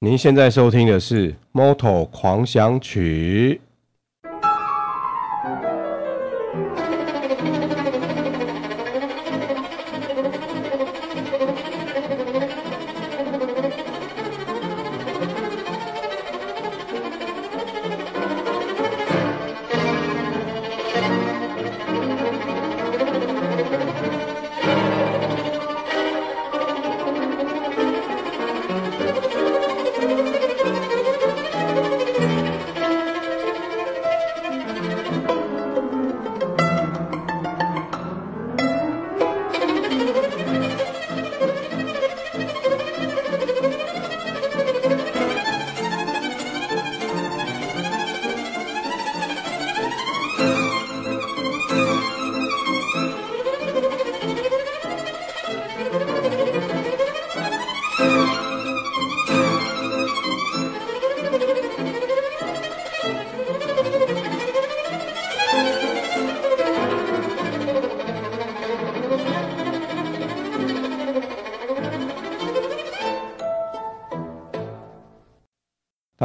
您现在收听的是《Moto 狂想曲》。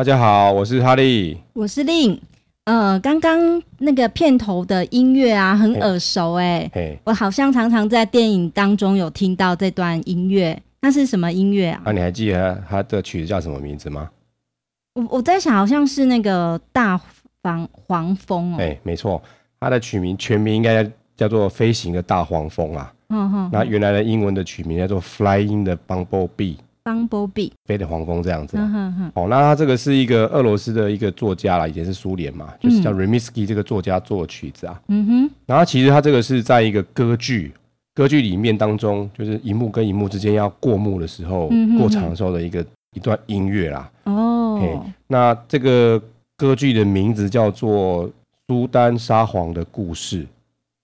大家好，我是哈利，我是令。呃，刚刚那个片头的音乐啊，很耳熟哎、欸，我好像常常在电影当中有听到这段音乐。那是什么音乐啊？啊，你还记得它的曲子叫什么名字吗？我我在想，好像是那个大黄黄蜂哦。哎，没错，它的曲名全名应该叫做《飞行的大黄蜂》啊。嗯哼。那原来的英文的曲名叫做《Flying the Bumblebee》。Bumblebee，飞的黄蜂这样子。嗯哼哼。哦，那他这个是一个俄罗斯的一个作家啦，以前是苏联嘛，就是叫 Rimsky 这个作家做的曲子啊。嗯哼。然后其实他这个是在一个歌剧，歌剧里面当中，就是一幕跟一幕之间要过幕的时候，嗯、哼哼过场的时候的一个一段音乐啦。哦。那这个歌剧的名字叫做《苏丹沙皇的故事》。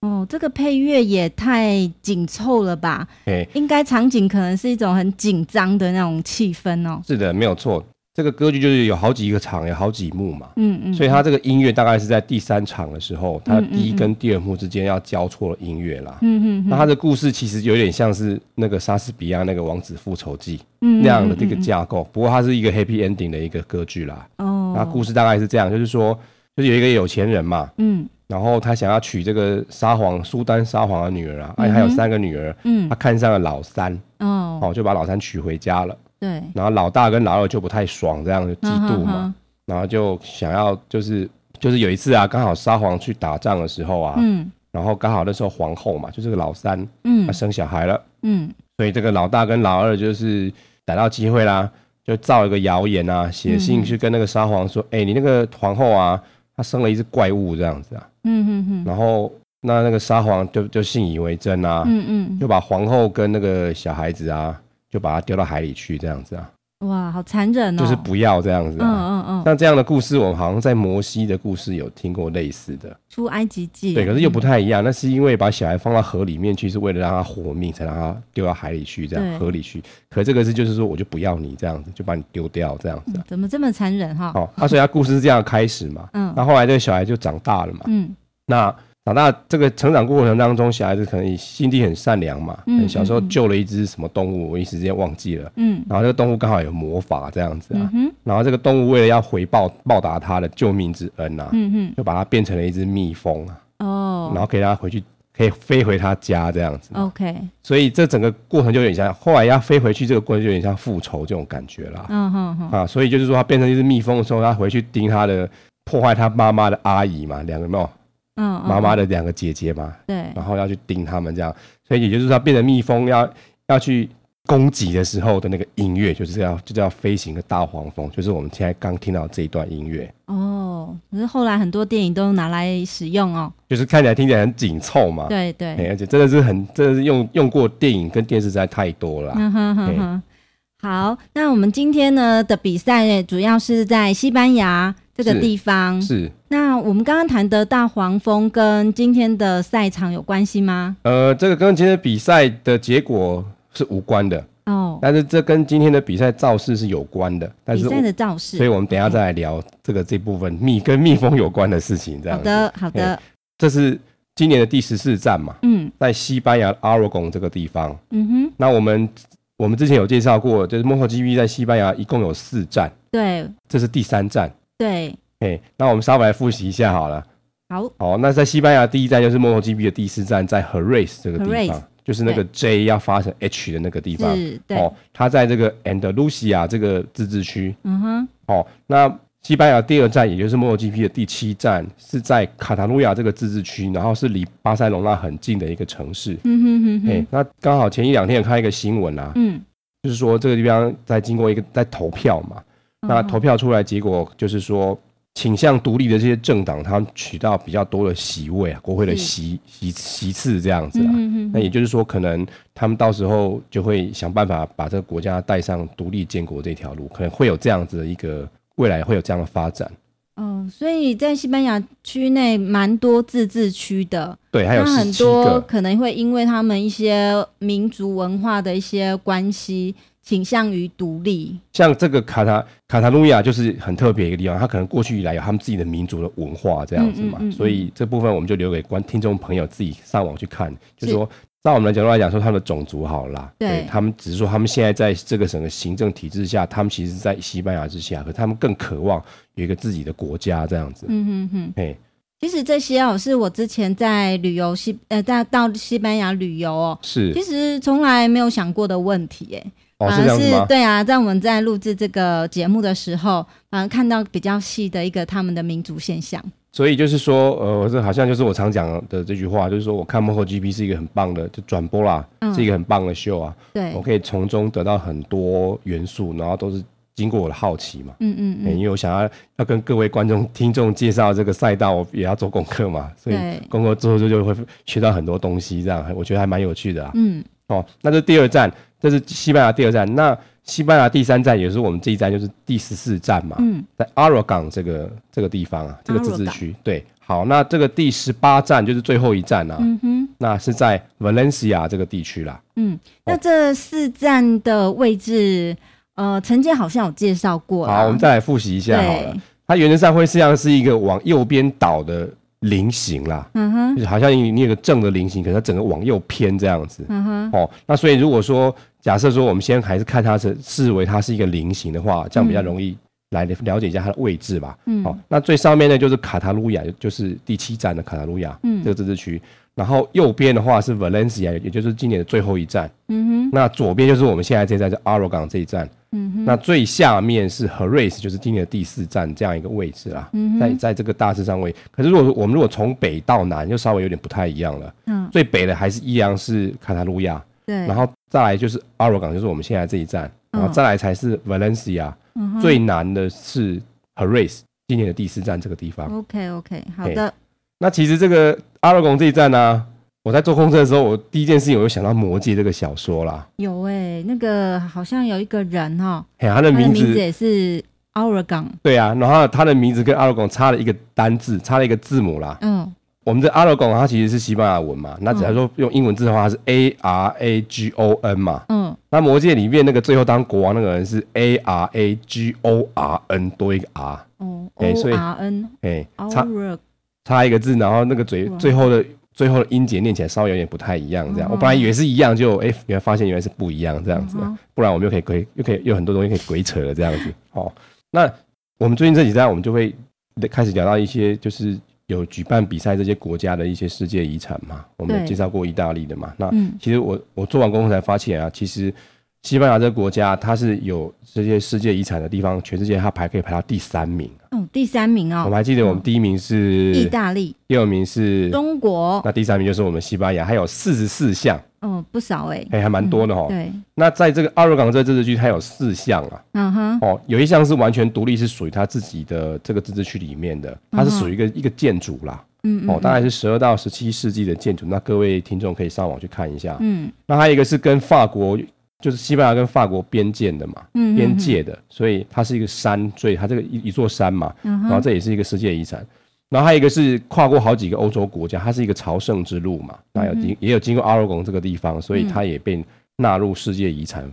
哦，这个配乐也太紧凑了吧？哎，应该场景可能是一种很紧张的那种气氛哦。是的，没有错。这个歌剧就是有好几个场，有好几幕嘛。嗯嗯。所以它这个音乐大概是在第三场的时候，它第一跟第二幕之间要交错的音乐啦。嗯嗯。那它的故事其实有点像是那个莎士比亚那个《王子复仇记》那样的这个架构，不过它是一个 happy ending 的一个歌剧啦。哦。那故事大概是这样，就是说，就是有一个有钱人嘛。嗯。然后他想要娶这个沙皇苏丹沙皇的女儿啊，而且还有三个女儿，嗯，他看上了老三，哦，哦，就把老三娶回家了，对，然后老大跟老二就不太爽，这样就嫉妒嘛，然后就想要就是就是有一次啊，刚好沙皇去打仗的时候啊，嗯，然后刚好那时候皇后嘛，就是个老三，嗯，她生小孩了，嗯，所以这个老大跟老二就是逮到机会啦，就造一个谣言啊，写信去跟那个沙皇说，哎，你那个皇后啊。他生了一只怪物这样子啊，嗯嗯嗯，然后那那个沙皇就就信以为真啊，嗯嗯，就把皇后跟那个小孩子啊，就把他丢到海里去这样子啊。哇，好残忍哦！就是不要这样子，嗯嗯嗯。像这样的故事，我们好像在摩西的故事有听过类似的。出埃及记。对，可是又不太一样。那是因为把小孩放到河里面去，是为了让他活命，才让他丢到海里去，这样河里去。可这个是就是说，我就不要你这样子，就把你丢掉这样子。怎么这么残忍哈？哦，那所以他故事是这样开始嘛。嗯。那后来这个小孩就长大了嘛。嗯。那。长大这个成长过程当中，小孩子可能心地很善良嘛。嗯，小时候救了一只什么动物，我一时间忘记了。嗯，然后这个动物刚好有魔法这样子啊。嗯哼。然后这个动物为了要回报报答他的救命之恩呐，嗯哼，就把它变成了一只蜜蜂啊。哦。然后给它回去，可以飞回他家这样子。OK。所以这整个过程就有点像，后来要飞回去这个过程就有点像复仇这种感觉啦。嗯哼哼。啊，所以就是说，他变成一只蜜蜂的时候，他回去盯他的破坏他妈妈的阿姨嘛，两个没有。嗯，妈妈的两个姐姐嘛，对，然后要去盯他们这样，所以也就是说，他变成蜜蜂要要去攻击的时候的那个音乐，就是这样，就叫飞行的大黄蜂，就是我们现在刚听到这一段音乐。哦，可是后来很多电影都拿来使用哦，就是看起来听起来很紧凑嘛，对对，而且真的是很，真的是用用过电影跟电视实在太多了。嗯哼哼哼。好，那我们今天呢的比赛主要是在西班牙。这个地方是，是那我们刚刚谈的大黄蜂跟今天的赛场有关系吗？呃，这个跟今天比赛的结果是无关的哦，但是这跟今天的比赛造势是有关的。但是比赛的造势，所以我们等一下再来聊这个这部分蜜 跟蜜蜂有关的事情。这样的，好的。这是今年的第十四站嘛？嗯，在西班牙阿罗贡这个地方。嗯哼，那我们。我们之前有介绍过，就是 MotoGP 在西班牙一共有四站，对，这是第三站，对，哎，那我们稍微来复习一下好了。好，好，那在西班牙第一站就是 MotoGP 的第四站，在 Jerez 这个地方，就是那个 J 要发成 H 的那个地方，对，哦，它在这个 Andalusia 这个自治区，嗯哼，哦，那。西班牙第二站，也就是 MotoGP 的第七站，是在卡塔卢亚这个自治区，然后是离巴塞隆纳很近的一个城市。嗯哼哼哼。哎，那刚好前一两天有看一个新闻啊，嗯，就是说这个地方在经过一个在投票嘛，那投票出来结果就是说倾向独立的这些政党，他们取到比较多的席位啊，国会的席席席次这样子啊。那也就是说，可能他们到时候就会想办法把这个国家带上独立建国这条路，可能会有这样子的一个。未来会有这样的发展，哦，所以在西班牙区内蛮多自治区的，对，还有很多可能会因为他们一些民族文化的一些关系，倾向于独立。像这个卡塔卡塔卢亚就是很特别一个地方，它可能过去以来有他们自己的民族的文化这样子嘛，嗯嗯嗯嗯，所以这部分我们就留给观听众朋友自己上网去看，就是说。在我们的角度来讲，说他们的种族好了啦，对，对他们只是说他们现在在这个整个行政体制下，他们其实在西班牙之下，可他们更渴望有一个自己的国家这样子。嗯哼哼，嘿，其实这些哦，是我之前在旅游西呃，在到西班牙旅游哦，是，其实从来没有想过的问题，哎，哦，是这样子吗？对啊，在我们在录制这个节目的时候，反而看到比较细的一个他们的民族现象。所以就是说，呃，这好像就是我常讲的这句话，就是说，我看 MotoGP 是一个很棒的，就转播啦，嗯、是一个很棒的秀啊。对，我可以从中得到很多元素，然后都是经过我的好奇嘛。嗯嗯嗯、欸。因为我想要要跟各位观众、听众介绍这个赛道，我也要做功课嘛。所以功课之后就就会学到很多东西，这样我觉得还蛮有趣的啊。嗯。哦，那这第二站，这是西班牙第二站。那西班牙第三站也是我们这一站，就是第十四站嘛，嗯，在阿罗港这个这个地方啊，这个自治区。对，好，那这个第十八站就是最后一站啊，嗯哼，那是在 Valencia 这个地区啦。嗯，那这四站的位置，呃，曾经好像有介绍过。好，我们再来复习一下好了。它原则上会像是一个往右边倒的菱形啦，嗯哼，就是好像你你有个正的菱形，可是它整个往右偏这样子。嗯哼，哦，那所以如果说。假设说，我们先还是看它是视为它是一个菱形的话，这样比较容易来了解一下它的位置吧。嗯，好，那最上面呢就是卡塔卢亚，就是第七站的卡塔卢亚，嗯，这个自治区。然后右边的话是 Valencia，也就是今年的最后一站。嗯哼。那左边就是我们现在这站，在阿罗港这一站。嗯哼。那最下面是 Heres，就是今年的第四站这样一个位置啦。嗯。在在这个大致上位，可是如果我们如果从北到南，就稍微有点不太一样了。嗯。最北的还是依然是卡塔卢亚。对。然后。再来就是阿罗港，就是我们现在这一站，然后再来才是 Valencia，嗯，最难的是 Jerez，今年的第四站这个地方。OK OK，好的。那其实这个阿罗港这一站呢，啊，我在坐公车的时候，我第一件事情我就想到《魔戒》这个小说啦。有哎，欸，那个好像有一个人哈，他的名字也是阿罗港。对啊，然后他的名字跟阿罗港差了一个单字，差了一个字母啦。嗯。我们的阿拉贡它其实是西班牙文嘛，那假如说用英文字的话，它是 A R A G O N 嘛。嗯。那魔戒里面那个最后当国王那个人是 A R A G O R N 多一个 R。哦。哎，所以 R N。哎，差差一个字，然后那个嘴最后的最后的音节念起来稍微有点不太一样，这样。我本来以为是一样，就哎，原来发现原来是不一样，这样子。不然我们又可以鬼又可以有很多东西可以鬼扯了，这样子。哦。那我们最近这几站，我们就会开始聊到一些就是。有举办比赛这些国家的一些世界遗产嘛？我们介绍过意大利的嘛？那其实我我做完功课才发现啊，其实西班牙这个国家它是有这些世界遗产的地方，全世界它排可以排到第三名。哦，第三名哦。我们还记得我们第一名是意大利，第二名是中国，那第三名就是我们西班牙，还有四十四项。哦，不少哎，哎，还蛮多的哈。对，那在这个阿罗港这个自治区，它有四项啊。嗯哼。哦，有一项是完全独立，是属于它自己的这个自治区里面的，它是属于一个一个建筑啦。嗯哦，大概是十二到十七世纪的建筑。那各位听众可以上网去看一下。嗯。那还有一个是跟法国，就是西班牙跟法国边界的嘛，嗯，边界的，所以它是一个山，所以它这个一一座山嘛。嗯。然后这也是一个世界遗产。然后还有一个是跨过好几个欧洲国家，它是一个朝圣之路嘛，那有经也有经过阿罗贡这个地方，所以它也被纳入世界遗产，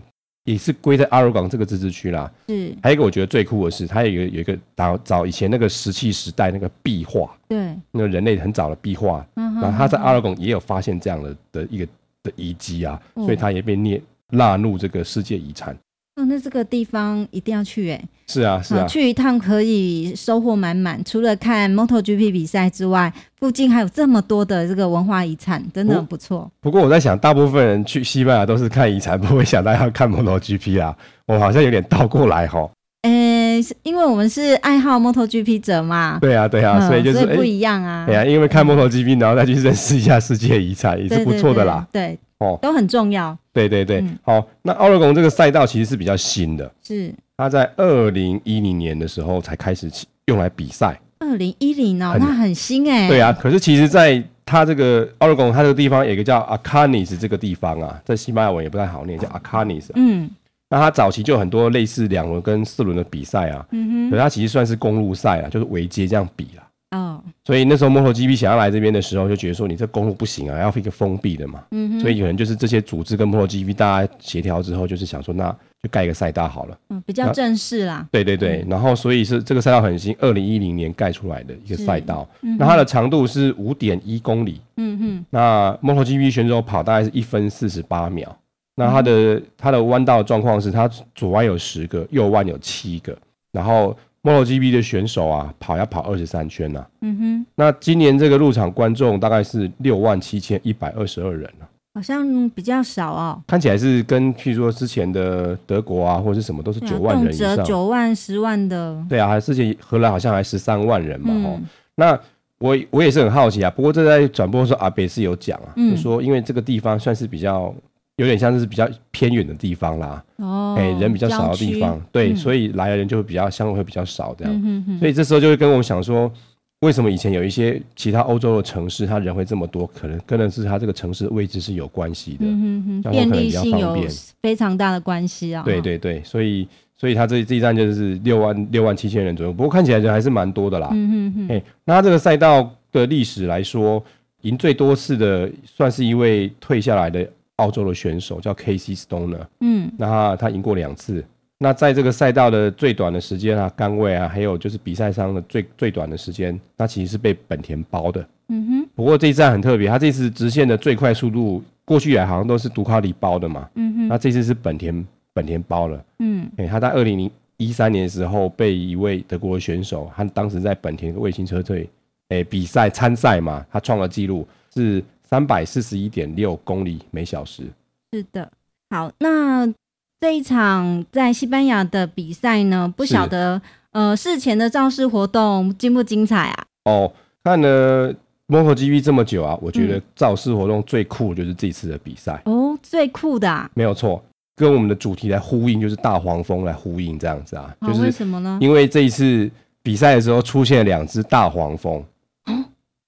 也是归在阿罗贡这个自治区啦。是，还有一个我觉得最酷的是，它有一个有一个早早以前那个石器时代那个壁画，对，那个人类很早的壁画，然后它在阿罗贡也有发现这样的的一个的遗迹啊，所以它也被列纳入这个世界遗产。哦，那这个地方一定要去哎！是啊，是啊，去一趟可以收获满满。除了看 MotoGP 比赛之外，附近还有这么多的这个文化遗产，真的很不错。不过我在想，大部分人去西班牙都是看遗产，不会想到要看 MotoGP 啊。我好像有点倒过来哈。诶、欸，因为我们是爱好 MotoGP 者嘛。对啊，对啊，嗯、所以就是不一样啊。对啊，因为看 MotoGP，然后再去认识一下世界遗产，也是不错的啦。对，哦，都很重要。对对对，嗯、好，那奥勒贡这个赛道其实是比较新的，是它在二零一零年的时候才开始用来比赛。二零一零哦，那很新哎。对啊，可是其实在它这个奥勒贡，它这个地方有一个叫阿卡尼斯这个地方啊，在西班牙文也不太好念，叫阿卡尼斯。嗯，那它早期就很多类似两轮跟四轮的比赛啊，嗯哼，可是它其实算是公路赛啊，就是围街这样比啊。哦，所以那时候 MotoGP 想要来这边的时候，就觉得说你这公路不行啊，要一个封闭的嘛。嗯哼，所以可能就是这些组织跟 MotoGP 大家协调之后，就是想说那就盖一个赛道好了。嗯，比较正式啦。对对对，嗯、然后所以是这个赛道很新，二零一零年盖出来的一个赛道。嗯、那它的长度是五点一公里。嗯哼，那 MotoGP 选手跑大概是一分四十八秒。那它的、嗯、它的弯道状况是，它左弯有十个，右弯有七个，然后。MotoGP 的选手啊，跑要跑二十三圈呐、啊。嗯哼。那今年这个入场观众大概是六万七千一百二十二人、啊、好像比较少哦。看起来是跟譬如说之前的德国啊，或者是什么都是九万人以上。九万、十万的。对啊，还之前荷兰好像还十三万人嘛。嗯、那我我也是很好奇啊。不过这在转播的时候，阿北是有讲啊，嗯、就说因为这个地方算是比较。有点像是比较偏远的地方啦，哦，哎，人比较少的地方，对，所以来的人就会比较相对会比较少这样，所以这时候就会跟我们想说，为什么以前有一些其他欧洲的城市，它人会这么多，可能跟的是它这个城市的位置是有关系的，嗯哼，便利性有非常大的关系啊，对对对，所以所以它这这一站就是六万六万七千人左右，不过看起来人还是蛮多的啦，嗯哼哼，哎，那它这个赛道的历史来说，赢最多次的算是一位退下来的。澳洲的选手叫 Casey Stoner，嗯，那他他赢过两次。那在这个赛道的最短的时间啊，杆位啊，还有就是比赛上的最最短的时间，那其实是被本田包的。嗯哼。不过这一站很特别，他这次直线的最快速度，过去以来好像都是杜卡迪包的嘛。嗯哼。那这次是本田本田包了。嗯。哎，他在二零零一三年的时候被一位德国的选手，他当时在本田的卫星车队，哎，比赛参赛嘛，他创了纪录是。三百四十一点六公里每小时。是的，好，那这一场在西班牙的比赛呢？不晓得，呃，事前的造势活动精不精彩啊？哦，看了 MotoGP 这么久啊，我觉得造势活动最酷的就是这次的比赛。嗯、哦，最酷的、啊，没有错，跟我们的主题来呼应，就是大黄蜂来呼应这样子啊。哦、就是为什么呢？因为这一次比赛的时候出现了两只大黄蜂。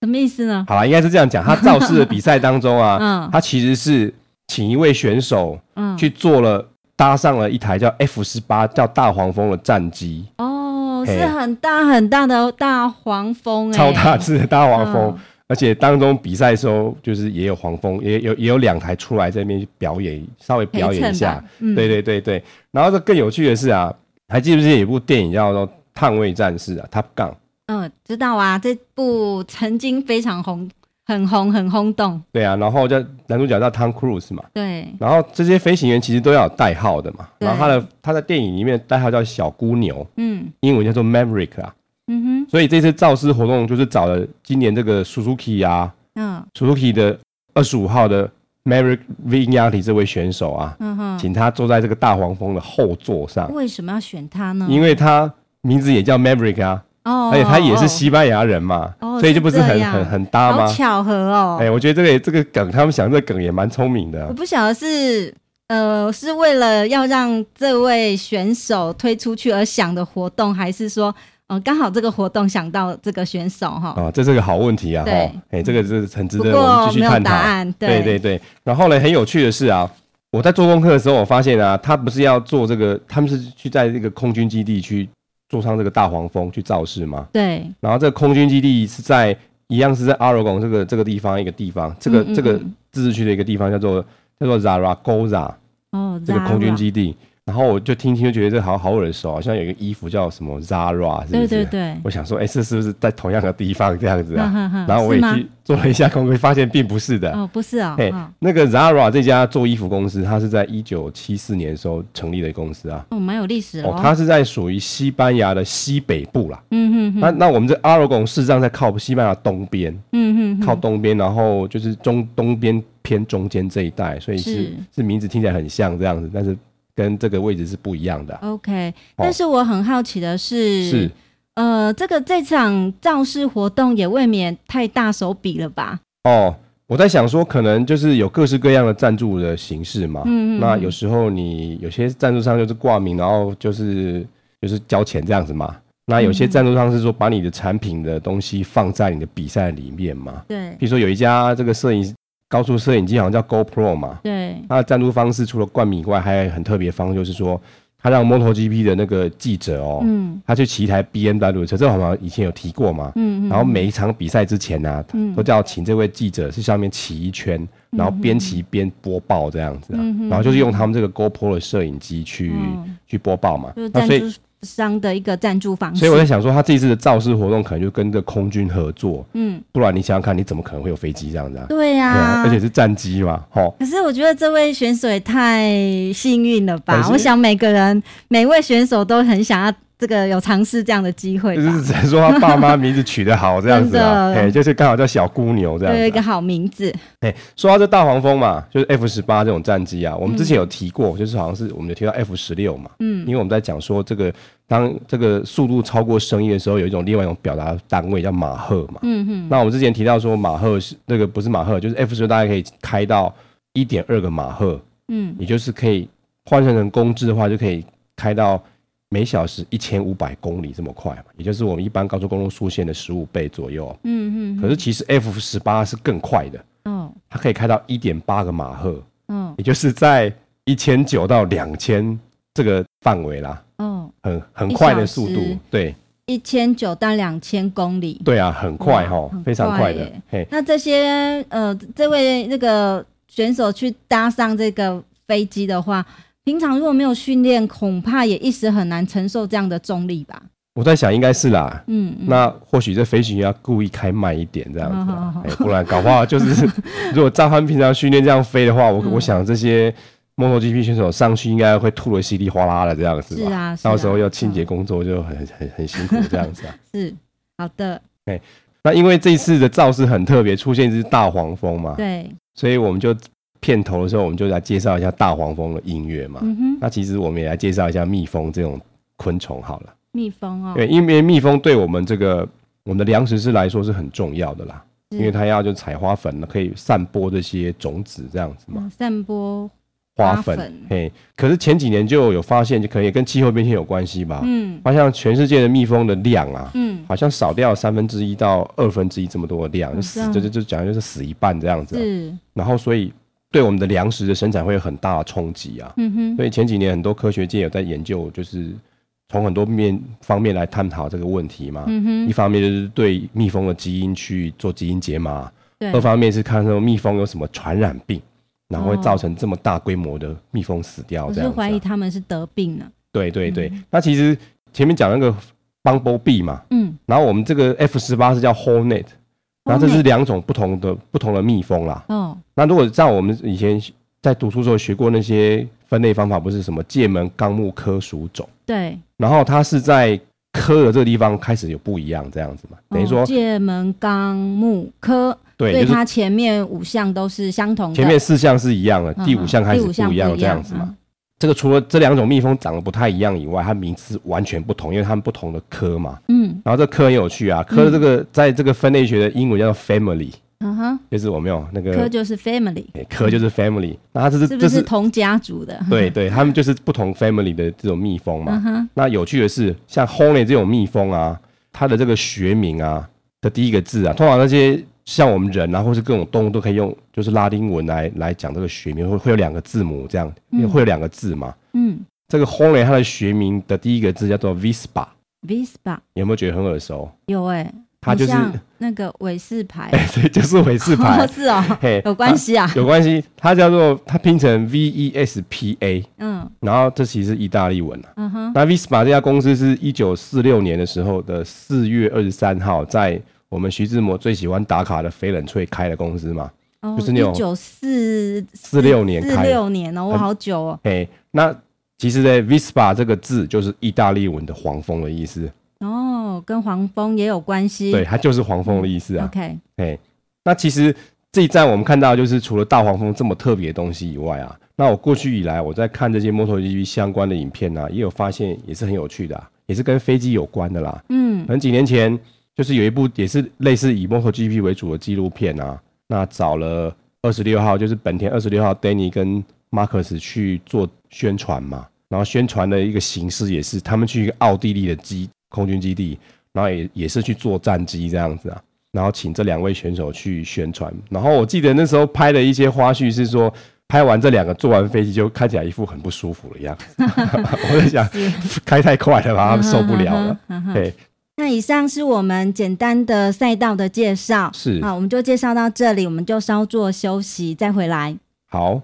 什么意思呢？好了，应该是这样讲。他造势的比赛当中啊，嗯，他其实是请一位选手，嗯，去做了搭上了一台叫 F 十八叫大黄蜂的战机。哦，是很大很大的大黄蜂，超大只的大黄蜂。而且当中比赛的时候，就是也有黄蜂，也有也有两台出来在那边表演，稍微表演一下。对对对对。然后这更有趣的是啊，还记不记得有一部电影叫做《捍卫战士》啊，Top Gun。嗯，知道啊，这部曾经非常红，很红，很轰动。对啊，然后叫男主角叫 Tom Cruise 嘛。对。然后这些飞行员其实都要有代号的嘛。对然后他的他在电影里面代号叫小姑牛，嗯，英文叫做 Maverick 啊。嗯哼。所以这次造势活动就是找了今年这个 Suzuki 啊，嗯，Suzuki 的二十五号的 Maverick Vignaletti 这位选手啊，嗯哼，请他坐在这个大黄蜂的后座上。为什么要选他呢？因为他名字也叫 Maverick 啊。哦，而且他也是西班牙人嘛，哦、所以就不是很很很搭吗？巧合哦。哎、欸，我觉得这个这个梗，他们想这个梗也蛮聪明的。我不晓得是呃是为了要让这位选手推出去而想的活动，还是说呃刚好这个活动想到这个选手哈？啊，这是个好问题啊。对，哎、欸，这个是很值得我们继续探讨。答案对，对对对。然后呢，很有趣的是啊，我在做功课的时候，我发现啊，他不是要做这个，他们是去在这个空军基地去。坐上这个大黄蜂去造势吗？对。然后这个空军基地是在一样是在阿罗贡这个这个地方一个地方，这个这个自治区的一个地方叫做叫做 Zaragoza 哦，这个空军基地。然后我就听听，就觉得这好好耳熟，好像有一个衣服叫什么 Zara，是不是？对对对。我想说，哎，这是不是在同样的地方这样子啊？然后我也去 做了一下功课，发现并不是的。哦，不是啊。哎，那个 Zara 这家做衣服公司，它是在一九七四年的时候成立的公司啊。哦，蛮有历史哦。它是在属于西班牙的西北部啦。嗯哼。那那我们这阿罗贡事实上在靠西班牙东边。嗯哼。靠东边，然后就是中东边偏中间这一带，所以是是名字听起来很像这样子，但是。跟这个位置是不一样的。OK，但是我很好奇的是，是呃，这个这场造势活动也未免太大手笔了吧？哦，我在想说，可能就是有各式各样的赞助的形式嘛。嗯嗯。那有时候你有些赞助商就是挂名，然后就是就是交钱这样子嘛。那有些赞助商是说把你的产品的东西放在你的比赛里面嘛。对。比如说有一家这个摄影。高速摄影机好像叫 GoPro 嘛，对，它的赞助方式除了冠名以外，还有很特别方式，就是说，他让 MotoGP 的那个记者哦，嗯，他去骑一台 BMW 的车，这好像以前有提过嘛，嗯，然后每一场比赛之前呢、啊，嗯，都叫请这位记者去上面骑一圈，然后边骑边播报这样子、啊，嗯，然后就是用他们这个 GoPro 的摄影机去、嗯、去播报嘛，那所以。商的一个赞助方式，所以我在想说，他这一次的造势活动可能就跟这空军合作，嗯，不然你想想看，你怎么可能会有飞机这样子啊？对呀、啊，而且是战机嘛，吼。可是我觉得这位选手也太幸运了吧！我想每个人每位选手都很想要。这个有尝试这样的机会，就是只能说他爸妈名字取得好这样子啊，哎，就是刚好叫小姑牛这样子，有一个好名字。哎，说到这大黄蜂嘛，就是 F 十八这种战机啊，我们之前有提过，嗯、就是好像是我们有提到 F 十六嘛，嗯，因为我们在讲说这个当这个速度超过声音的时候，有一种另外一种表达单位叫马赫嘛，嗯哼。那我们之前提到说马赫是那个不是马赫，就是 F 十六大概可以开到一点二个马赫，嗯，也就是可以换算成公制的话，就可以开到。每小时一千五百公里这么快嘛，也就是我们一般高速公路速限的十五倍左右。嗯嗯。可是其实 F 十八是更快的。哦。它可以开到一点八个马赫。嗯。也就是在一千九到两千这个范围啦。嗯。很很快的速度。对。一千九到两千公里。对啊，很快哈，非常快的。嘿。那这些呃，这位那个选手去搭上这个飞机的话。平常如果没有训练，恐怕也一时很难承受这样的重力吧。我在想，应该是啦。嗯，嗯，那或许这飞行员要故意开慢一点，这样子，欸，不然搞不好就是，如果照他们平常训练这样飞的话，我、嗯、我想这些 MotoGP 选手上去应该会吐得稀里哗啦的这样子吧。是啊，是啊，到时候要清洁工作就很很很辛苦 这样子啊。是，好的。哎，那因为这次的造势很特别，出现一只大黄蜂嘛。对。所以我们就。片头的时候，我们就来介绍一下大黄蜂的音乐嘛。嗯哼。那其实我们也来介绍一下蜜蜂这种昆虫好了。蜜蜂哦。对，因为蜜蜂对我们这个我们的粮食是来说是很重要的啦。因为它要就采花粉，可以散播这些种子这样子嘛。嗯、散播花粉。嘿，可是前几年就有发现，就可以跟气候变迁有关系吧。嗯。发现全世界的蜜蜂的量啊，嗯，好像少掉三分之一到二分之一这么多的量，就死就就就讲就是死一半这样子。是。然后所以。对我们的粮食的生产会有很大的冲击啊，嗯哼，所以前几年很多科学界有在研究，就是从很多面方面来探讨这个问题嘛，嗯哼，一方面就是对蜜蜂的基因去做基因解码，对，二方面是看说蜜蜂有什么传染病，然后会造成这么大规模的蜜蜂死掉，这样子，啊，我是怀疑他们是得病了，对对对，嗯，那其实前面讲那个 Bumblebee 嘛，嗯，然后我们这个 F 十八是叫 Hornet。然后这是两种不同的不同的蜜蜂啦。哦。那如果像我们以前在读书时候学过那些分类方法，不是什么界门纲目科属种。对。然后它是在科的这个地方开始有不一样这样子嘛？等于说界门纲目科。对。所以它前面五项都是相同的。前面四项是一样的，第五项开始不一样这样子嘛？这个除了这两种蜜蜂长得不太一样以外，它名字完全不同，因为它们不同的科嘛。嗯。然后这科很有趣啊，科的这个、嗯、在这个分类学的英文叫做 family。嗯哼。就是我没有那个。科就是 family。科就是 family。那它这是这是同家族的。对对，他们就是不同 family 的这种蜜蜂嘛。嗯。那有趣的是，像 Hornet 这种蜜蜂啊，它的这个学名啊的第一个字啊，通常那些。像我们人啊，或是各种动物都可以用，就是拉丁文来来讲这个学名，会会有两个字母这样，会有两个字嘛。嗯，这个 Hornet 它的学名的第一个字叫做 Vespa。Vespa 有没有觉得很耳熟？有哎、欸。它就是那个韦氏牌，哎，对，就是韦氏牌，是哦，嘿，有关系啊，有关系，它叫做它拼成 V E S P A，嗯，然后这其实是意大利文啊，嗯哼，那 Vespa 这家公司是一九四六年的时候的四月二十三号，在我们徐志摩最喜欢打卡的翡冷翠开的公司嘛，哦，就是那种一九四四六年开，四六年哦，我好久哦，哎，那其实呢，Vespa 这个字就是意大利文的黄蜂的意思。哦，跟黄蜂也有关系。对，它就是黄蜂的意思啊。OK，哎，那其实这一站我们看到，就是除了大黄蜂这么特别的东西以外啊，那我过去以来我在看这些 MotoGP 相关的影片啊，也有发现也是很有趣的，啊，也是跟飞机有关的啦。嗯，可能几年前就是有一部也是类似以 MotoGP 为主的纪录片啊，那找了二十六号，就是本田二十六号 Danny 跟 Marcus 去做宣传嘛，然后宣传的一个形式也是他们去一个奥地利的基。空军基地，然后也也是去做战机这样子啊，然后请这两位选手去宣传。然后我记得那时候拍的一些花絮是说，拍完这两个坐完飞机就看起来一副很不舒服的样子。我在想，开太快了吧，他们受不了了。对，那以上是我们简单的赛道的介绍，是好，我们就介绍到这里，我们就稍作休息，再回来。好。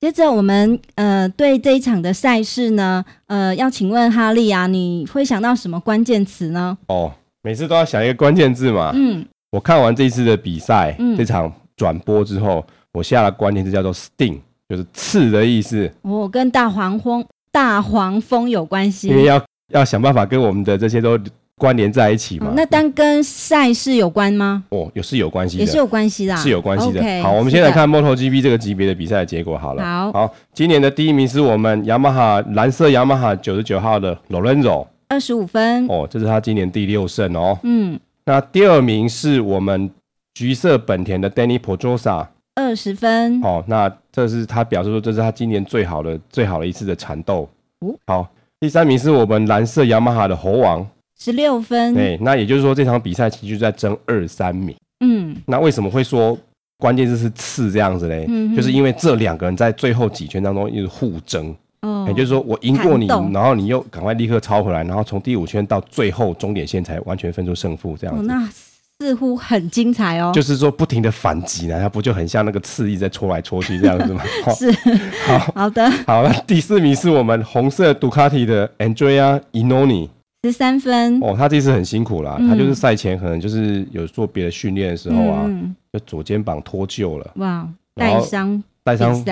接着我们呃对这一场的赛事呢，呃要请问哈利啊，你会想到什么关键词呢？哦，每次都要想一个关键字嘛。嗯，我看完这一次的比赛，嗯、这场转播之后，我下了关键字叫做 “sting”，就是刺的意思。哦，跟大黄蜂大黄蜂有关系，因为要要想办法跟我们的这些都。关联在一起嘛？那单跟赛事有关吗？哦，有是有关系的，也是有关系的，是有关系的。Okay, 好，我们先来看 MotoGP 这个级别的比赛的结果好了。好，好，今年的第一名是我们雅马哈蓝色雅马哈九十九号的 Lorenzo，二十五分。哦，这是他今年第六胜哦。嗯，那第二名是我们橘色本田的 Danny Pedrosa，二十分。哦，那这是他表示说这是他今年最好的最好的一次的缠斗。哦，好，第三名是我们蓝色雅马哈的猴王。十六分，对，那也就是说这场比赛其实就在争二三名。嗯，那为什么会说关键字是次这样子嘞？嗯，就是因为这两个人在最后几圈当中一直互争。哦，也就是说我赢过你，然后你又赶快立刻超回来，然后从第五圈到最后终点线才完全分出胜负这样子。哦，那似乎很精彩哦。就是说不停的反击呢，它不就很像那个刺翼在戳来戳去这样子吗？是，好。好的，好，了第四名是我们红色杜卡迪的 Andrea Iannone。十三分。哦，他这次很辛苦啦，嗯、他就是赛前可能就是有做别的训练的时候啊，嗯、就左肩膀脱臼了，哇，带伤带伤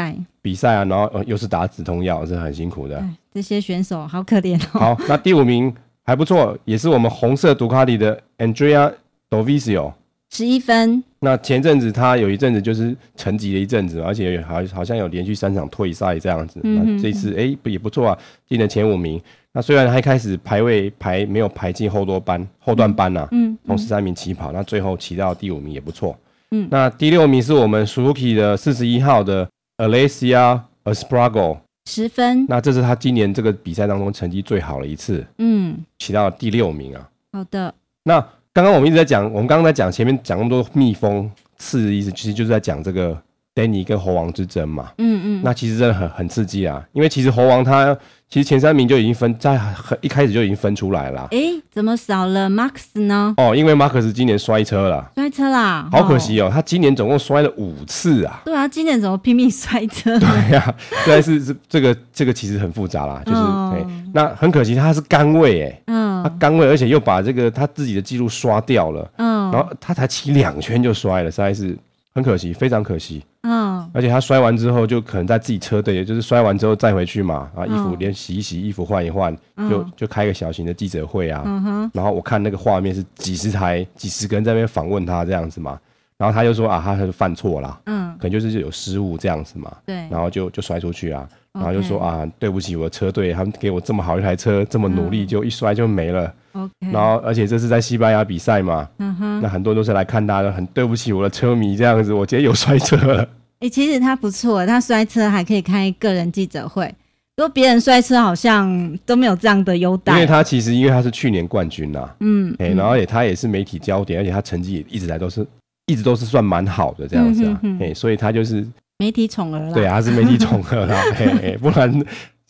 比赛啊，然后又是打止痛药，是很辛苦的。这些选手好可怜哦。好，那第五名还不错，也是我们红色杜卡迪的 Andrea Dovizio，十一分。那前阵子他有一阵子就是沉寂了一阵子，而且好好像有连续三场退赛这样子。嗯、这次哎不、欸、也不错啊，进了前五名。那虽然他一开始排位排没有排进后多班后段班呐、啊，嗯，从十三名起跑，那最后骑到第五名也不错，嗯，那第六名是我们 Suzuki 的四十一号的 Alessia Espargaro，十分，那这是他今年这个比赛当中成绩最好的一次，嗯，起到第六名啊，好的，那刚刚我们一直在讲，我们刚刚在讲前面讲那么多蜜蜂刺的意思，其实就是在讲这个 Danny 跟猴王之争嘛，嗯嗯，那其实真的很很刺激啊，因为其实猴王他。其实前三名就已经分在很一开始就已经分出来了。哎，怎么少了 Max 呢？哦，因为 Max 今年摔车了。摔车啦，好可惜哦，他今年总共摔了五次啊。对啊，今年怎么拼命摔车？对呀，对，是是这个这个其实很复杂啦，就是哎，那很可惜他是杆位哎，嗯，他杆位，而且又把这个他自己的记录刷掉了，嗯，然后他才骑两圈就摔了，实在是很可惜，非常可惜。嗯，而且他摔完之后，就可能在自己车队，也就是摔完之后再回去嘛，啊，衣服连洗一洗，衣服换一换，就就开个小型的记者会啊。嗯哼。然后我看那个画面是几十台、几十个人在那边访问他这样子嘛，然后他就说啊，他就犯错了，嗯，可能就是有失误这样子嘛。对。然后就就摔出去啊，然后就说啊，对不起，我的车队，他们给我这么好一台车，这么努力，就一摔就没了。OK。然后而且这是在西班牙比赛嘛，嗯哼。那很多人都是来看他的，很对不起我的车迷这样子，我今天有摔车了。哎、欸，其实他不错，他摔车还可以开个人记者会。如果别人摔车，好像都没有这样的优待。因为他其实，因为他是去年冠军呐，嗯，哎、欸，然后也他也是媒体焦点，而且他成绩也一直来都是一直都是算蛮好的这样子啊，哎、所以他就是媒体宠儿啦。对啊，他是媒体宠儿啦，嘿 嘿，不然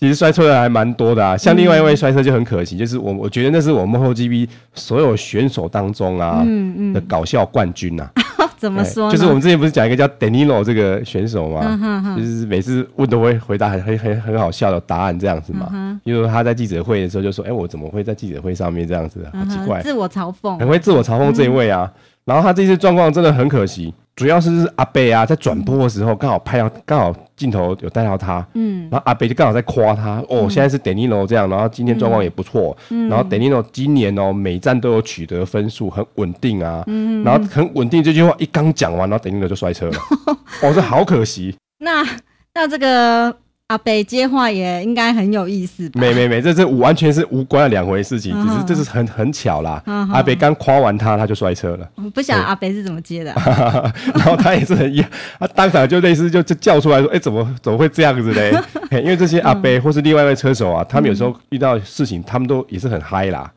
其实摔车的还蛮多的啊。像另外一位摔车就很可惜，就是我我觉得那是我们 MotoGP 所有选手当中啊、嗯嗯、的搞笑冠军呐、啊。怎么说？就是我们之前不是讲一个叫 Danilo 这个选手吗？嗯、哼哼就是每次问都会回答很很很很好笑的答案这样子嘛。嗯、因为他在记者会的时候就说：“哎、欸，我怎么会在记者会上面这样子？好奇怪。嗯”自我嘲讽，很会自我嘲讽这一位啊。嗯、然后他这次状况真的很可惜。主要是阿贝啊，在转播的时候刚好拍到，刚好镜头有带到他，嗯，然后阿贝就刚好在夸他，哦，现在是 Danilo 这样，然后今天状况也不错，嗯，然后 Danilo 今年哦每站都有取得分数，很稳定啊，嗯，然后很稳定这句话一刚讲完，然后 Danilo 就摔车了，哦，这好可惜。那那这个。阿北接话也应该很有意思吧？没没没，这是完全是无关的两回事情，只是这是很很巧啦。阿北刚夸完他，他就摔车了。不晓得阿北是怎么接的，然后他也是很他当场就类似就就叫出来说：“哎，怎么怎么会这样子嘞？”因为这些阿北或是另外一位车手啊，他们有时候遇到事情，他们都也是很嗨啦。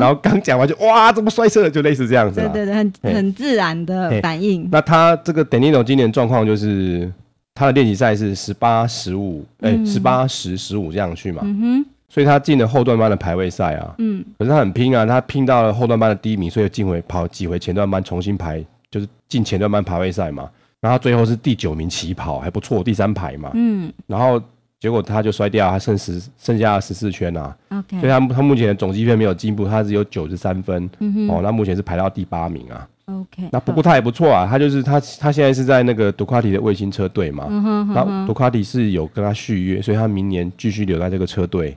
然后刚讲完就哇，怎么摔车了？就类似这样子。对对对，很很自然的反应。那他这个 Danilo 今年状况就是。他的练习赛是十八十五，哎，十八十十五这样去嘛，嗯哼，所以他进了后段班的排位赛啊，嗯，可是他很拼啊，他拼到了后段班的第一名，所以进回跑挤回前段班重新排，就是进前段班排位赛嘛，然后最后是第九名起跑，还不错，第三排嘛，嗯，然后结果他就摔掉，他剩十剩下十四圈啊，OK，所以他他目前的总积分没有进步，他只有九十三分，嗯哼，哦，那目前是排到第八名啊。OK，那不过他也不错啊，他就是他他现在是在那个杜卡迪的卫星车队嘛，然后杜卡迪是有跟他续约，所以他明年继续留在这个车队，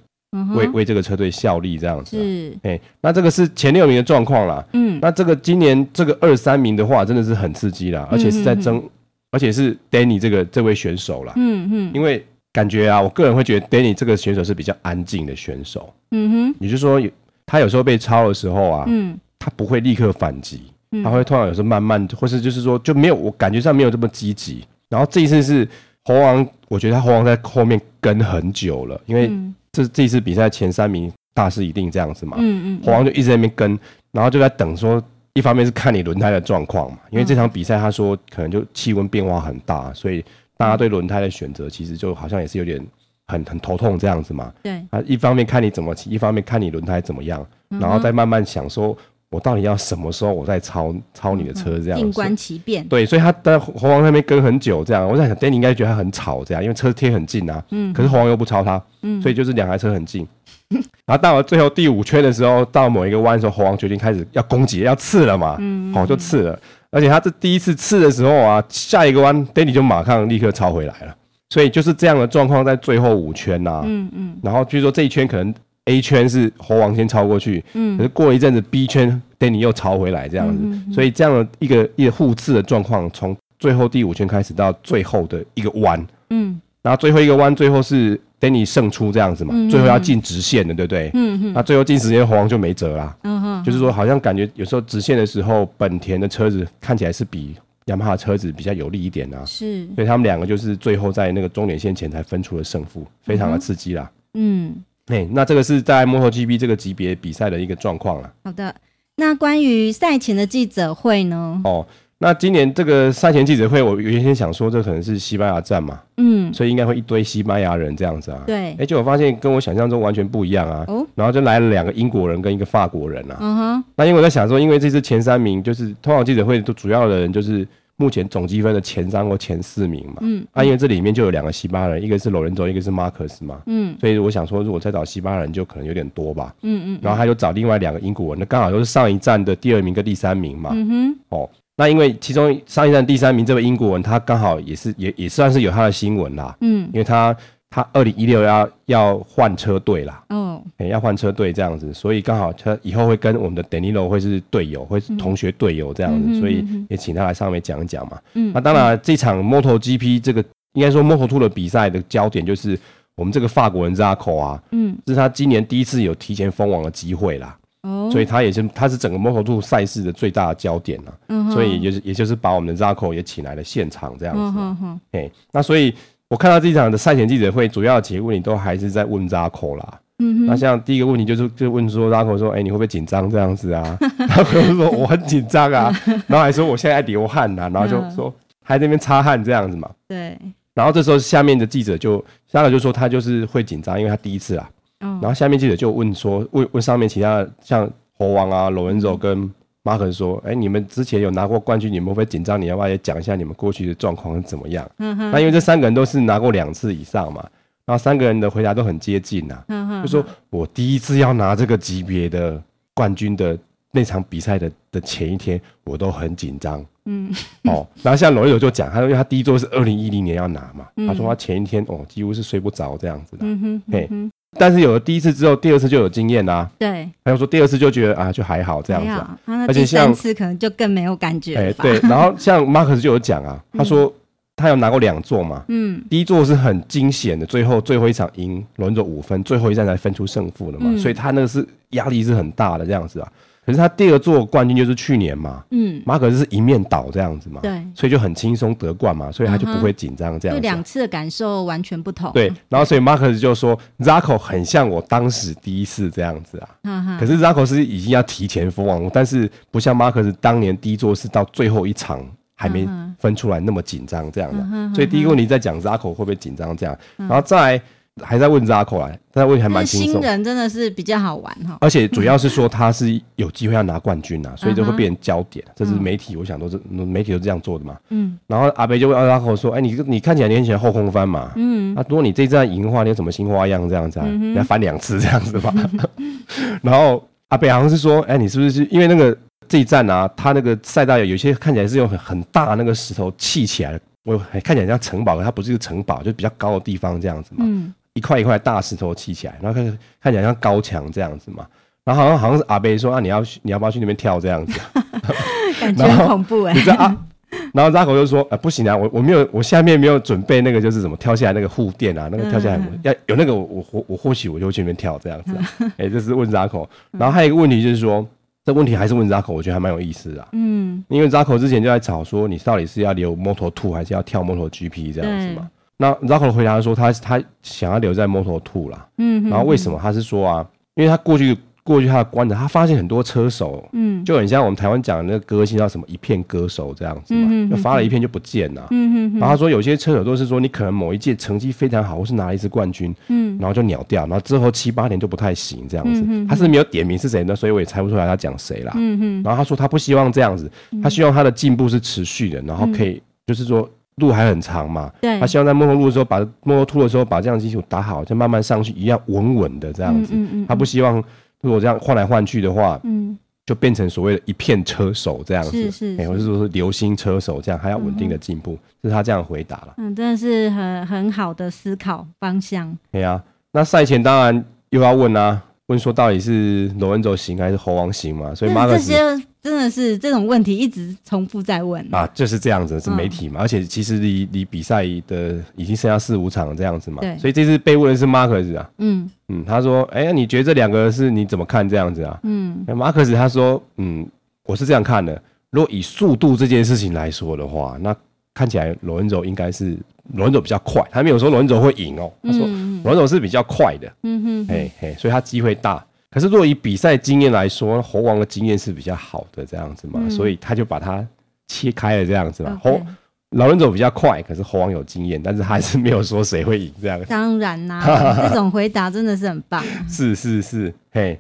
为为这个车队效力这样子。是，哎，那这个是前六名的状况啦。嗯，那这个今年这个二三名的话，真的是很刺激啦，而且是在争，而且是 Danny 这个这位选手啦。嗯嗯，因为感觉啊，我个人会觉得 Danny 这个选手是比较安静的选手。嗯哼，也就是说，他有时候被超的时候啊，嗯，他不会立刻反击。他会通常有时候慢慢，或是就是说就没有，我感觉上没有这么积极。然后这一次是猴王，我觉得他猴王在后面跟很久了，因为这这一次比赛前三名大势已定这样子嘛。嗯嗯。猴王就一直在那边跟，然后就在等说，一方面是看你轮胎的状况嘛，因为这场比赛他说可能就气温变化很大，所以大家对轮胎的选择其实就好像也是有点很很头痛这样子嘛。对。啊，一方面看你怎么骑，一方面看你轮胎怎么样，然后再慢慢想说。我到底要什么时候我再超超你的车这样？静观其变。对，所以他在猴王那边跟很久这样。我在想，Danny 应该觉得他很吵这样，因为车贴很近啊。嗯。可是猴王又不超他。嗯。所以就是两台车很近。嗯。然后到了最后第五圈的时候，到某一个弯的时候，猴王决定开始要攻击，要刺了嘛。嗯。好，就刺了。而且他这第一次刺的时候啊，下一个弯 Danny 就马上立刻超回来了。所以就是这样的状况，在最后五圈呐。嗯嗯。然后据说这一圈可能。A 圈是猴王先超过去，嗯，可是过了一阵子 B 圈 Danny 又超回来这样子，嗯嗯、所以这样的一个一个互刺的状况，从最后第五圈开始到最后的一个弯，嗯，然后最后一个弯最后是 Danny 胜出这样子嘛，嗯、最后要进直线的，对不对？嗯嗯，那最后进直线猴王就没辙啦，嗯哼，就是说好像感觉有时候直线的时候，本田的车子看起来是比雅马哈车子比较有利一点啊，是，所以他们两个就是最后在那个终点线前才分出了胜负，非常的刺激啦，嗯。嗯哎，那这个是在 MotoGP 这个级别比赛的一个状况了。好的，那关于赛前的记者会呢？哦，那今年这个赛前记者会，我原先想说这可能是西班牙站嘛，嗯，所以应该会一堆西班牙人这样子啊。对，哎，结果发现跟我想象中完全不一样啊。哦，然后就来了两个英国人跟一个法国人啊。嗯哼，那因为我在想说，因为这次前三名就是通常记者会都主要的人就是。目前总积分的前三或前四名嘛，嗯，啊，因为这里面就有两个西班牙人，一个是罗伦佐，一个是马克斯嘛，嗯，所以我想说，如果再找西班牙人，就可能有点多吧，嗯嗯，然后他就找另外两个英国人，那刚好都是上一站的第二名跟第三名嘛，嗯哼，哦，那因为其中上一站第三名这位英国人，他刚好也是也也算是有他的新闻啦，嗯，因为他。他二零一六要要换车队啦，哦，欸、要换车队这样子，所以刚好他以后会跟我们的 Danilo 会是队友，会是同学队友这样子，嗯、所以也请他来上面讲一讲嘛。嗯，那当然这场 MotoGP 这个应该说 Moto Two 的比赛的焦点就是我们这个法国人 Zarco 啊，嗯，是他今年第一次有提前封王的机会啦，哦，所以他也是他是整个 Moto2 赛事的最大的焦点了，嗯，所以也就是也就是把我们的 Zarco 也请来了现场这样子，嗯哼哼，哎，那所以。我看到这一场的赛前记者会，主要的几个问题都还是在问扎口啦。嗯那像第一个问题就是就问说，Zarco 说，哎、欸，你会不会紧张这样子啊？他可能说我很紧张啊，然后还说我现在在流汗呐、啊，然后就说还在那边擦汗这样子嘛。对。然后这时候下面的记者就，Zarco 就说他就是会紧张，因为他第一次啊。嗯。然后下面记者就问说，问问上面其他的像猴王啊、罗文柔跟马可说，哎、欸，你们之前有拿过冠军，你们会不会紧张？你要不要也讲一下你们过去的状况是怎么样？嗯哼。那因为这三个人都是拿过两次以上嘛。然后三个人的回答都很接近呐、啊，就说我第一次要拿这个级别的冠军的那场比赛的的前一天，我都很紧张。嗯，哦，然后像罗友就讲，他说因为他第一座是二零一零年要拿嘛，嗯、他说他前一天哦几乎是睡不着这样子的。嗯哼，嘿，但是有了第一次之后，第二次就有经验啦、啊。对，还有说第二次就觉得啊就还好这样子、啊，而且像第三次可能就更没有感觉。哎，对，然后像马克思就有讲啊，他说。嗯他有拿过两座嘛？嗯，第一座是很惊险的，最后最后一场赢轮着五分，最后一站才分出胜负的嘛，嗯、所以他那个是压力是很大的这样子啊。可是他第二座冠军就是去年嘛，嗯，马可是一面倒这样子嘛，对，所以就很轻松得冠嘛，所以他就不会紧张这样。两次的感受完全不同。对，然后所以马可就说，Zarco 很像我当时第一次这样子啊。嗯。可是 Zarco 是已经要提前封王，但是不像马可是当年第一座是到最后一场。还没分出来那么紧张这样的，所以第一个问题在讲 Zarco 会不会紧张这样，嗯、然后再来还在问 Zarco 来，但问题还蛮轻松。新人真的是比较好玩哈，而且主要是说他是有机会要拿冠军啊，所以就会变成焦点。这是媒体，我想都是媒体都这样做的嘛。嗯。然后阿北就问 Zarco 说：“哎，你你看起来年前后空翻嘛？嗯。啊，如果你这站赢的话，你有什么新花样这样子啊？你要翻两次这样子吧？然后阿北好像是说：哎，你是不是因为那个？”这一站啊，他那个赛道有有些看起来是用很很大那个石头砌起来的，我看起来像城堡，它不是一个城堡，就比较高的地方这样子嘛。嗯。一块一块大石头砌起来，然后看看起来像高墙这样子嘛。然后好像好像是阿伯说啊，你要你要不要去那边跳这样子？感觉很恐怖哎。你知道啊？然后 Zarco 就说啊，不行啊，我我没有，我下面没有准备那个就是什么跳下来那个护垫啊，那个跳下来我要有那个我我我，我或许我就会去那边跳这样子。哎，这是问 Zarco。然后还有一个问题就是说。这问题还是问 Zarco，我觉得还蛮有意思的。嗯，因为 Zarco 之前就在吵说，你到底是要留摩托兔还是要跳 MotoGP 这样子嘛？那 Zarco 回答说，他他想要留在 Moto2 啦。嗯，然后为什么？他是说啊，因为他过去。过去他的观察，他发现很多车手，嗯，就很像我们台湾讲的那个歌星叫什么一片歌手这样子嘛，就发了一片就不见了，嗯，然后他说有些车手都是说你可能某一届成绩非常好，或是拿了一次冠军，嗯，然后就鸟掉，然后之后七八年就不太行这样子，他是没有点名是谁呢，所以我也猜不出来他讲谁啦，嗯，然后他说他不希望这样子，他希望他的进步是持续的，然后可以就是说路还很长嘛，对，他希望在摩托路的时候把摩托兔的时候把这样的基础打好，再慢慢上去一样稳稳的这样子，他不希望。如果这样换来换去的话，嗯，就变成所谓的一片车手这样子，是是，是，或者说是流星车手这样，还要稳定的进步，是他这样回答了。嗯，真的是很很好的思考方向。对啊，那赛前当然又要问啊。问说到底是罗恩佐行还是猴王行嘛？所以马克思这些真的是这种问题一直重复在问啊，就是这样子，是媒体嘛？嗯、而且其实离离比赛的已经剩下四五场这样子嘛，对所以这次被问的是马可斯啊，嗯嗯，他说，哎、欸，你觉得这两个是你怎么看这样子啊？嗯，马可斯他说，嗯，我是这样看的，如果以速度这件事情来说的话，那看起来罗恩佐应该是。罗恩佐比较快，他没有说罗恩佐会赢哦。他说罗恩佐是比较快的，嗯哼，嘿嘿，所以他机会大。可是如果以比赛经验来说，猴王的经验是比较好的这样子嘛，所以他就把它切开了这样子嘛。猴老人走比较快，可是猴王有经验，但是他还是没有说谁会赢这样子。当然啦，这种回答真的是很棒。是是是，嘿。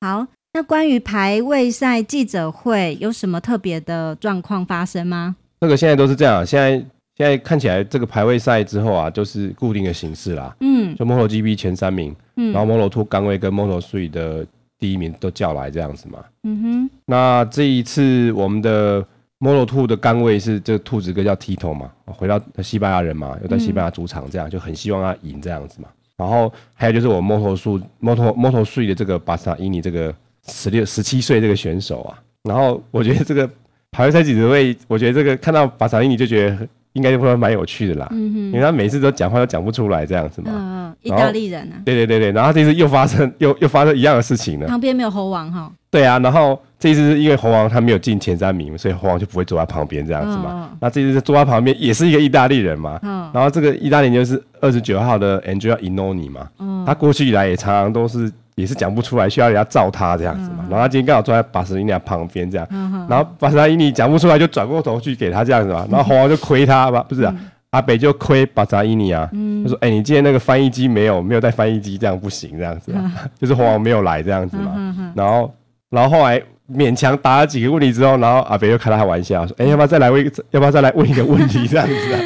好，那关于排位赛记者会有什么特别的状况发生吗？这个现在都是这样，现在。现在看起来这个排位赛之后啊，就是固定的形式啦。嗯，就 MotoGP 前三名，嗯，然后 Moto2 杆位跟 Moto3 的第一名都叫来这样子嘛。嗯哼。那这一次我们的 Moto2 的杆位是这个兔子哥叫 Tito 嘛，回到西班牙人嘛，又在西班牙主场，这样、嗯、就很希望他赢这样子嘛。然后还有就是我 Moto3 Moto Moto3 的这个巴萨伊尼这个十六十七岁这个选手啊，然后我觉得这个排位赛记者会，我觉得这个看到巴萨伊尼就觉得。应该就会蛮有趣的啦。嗯哼，因为他每次都讲话都讲不出来这样子嘛。嗯嗯，意大利人啊。对对对对，然后这次又发生 又又发生一样的事情了。旁边没有猴王哈。对啊，然后这次是因为猴王他没有进前三名，所以猴王就不会坐在旁边这样子嘛。那这次是坐在旁边也是一个意大利人嘛。嗯。然后这个意大利人就是二十九号的 Andrea Iannone 嘛。嗯。他过去以来也常常都是。也是讲不出来，需要人家照他这样子嘛。嗯、然后他今天刚好坐在巴斯蒂尼旁边这样，嗯、然后巴斯蒂尼讲不出来，就转过头去给他这样子嘛。然后猴王就亏他吧，不是、啊嗯、阿北就亏巴斯蒂尼啊。嗯、他说：“哎、欸，你今天那个翻译机没有没有带翻译机，这样不行，这样子，嗯、就是猴王没有来这样子嘛。嗯嗯”然后然后后来勉强答了几个问题之后，然后阿北又开他玩笑说：“哎、欸，要不要再来问一个？要不要再来问一个问题？这样子、啊。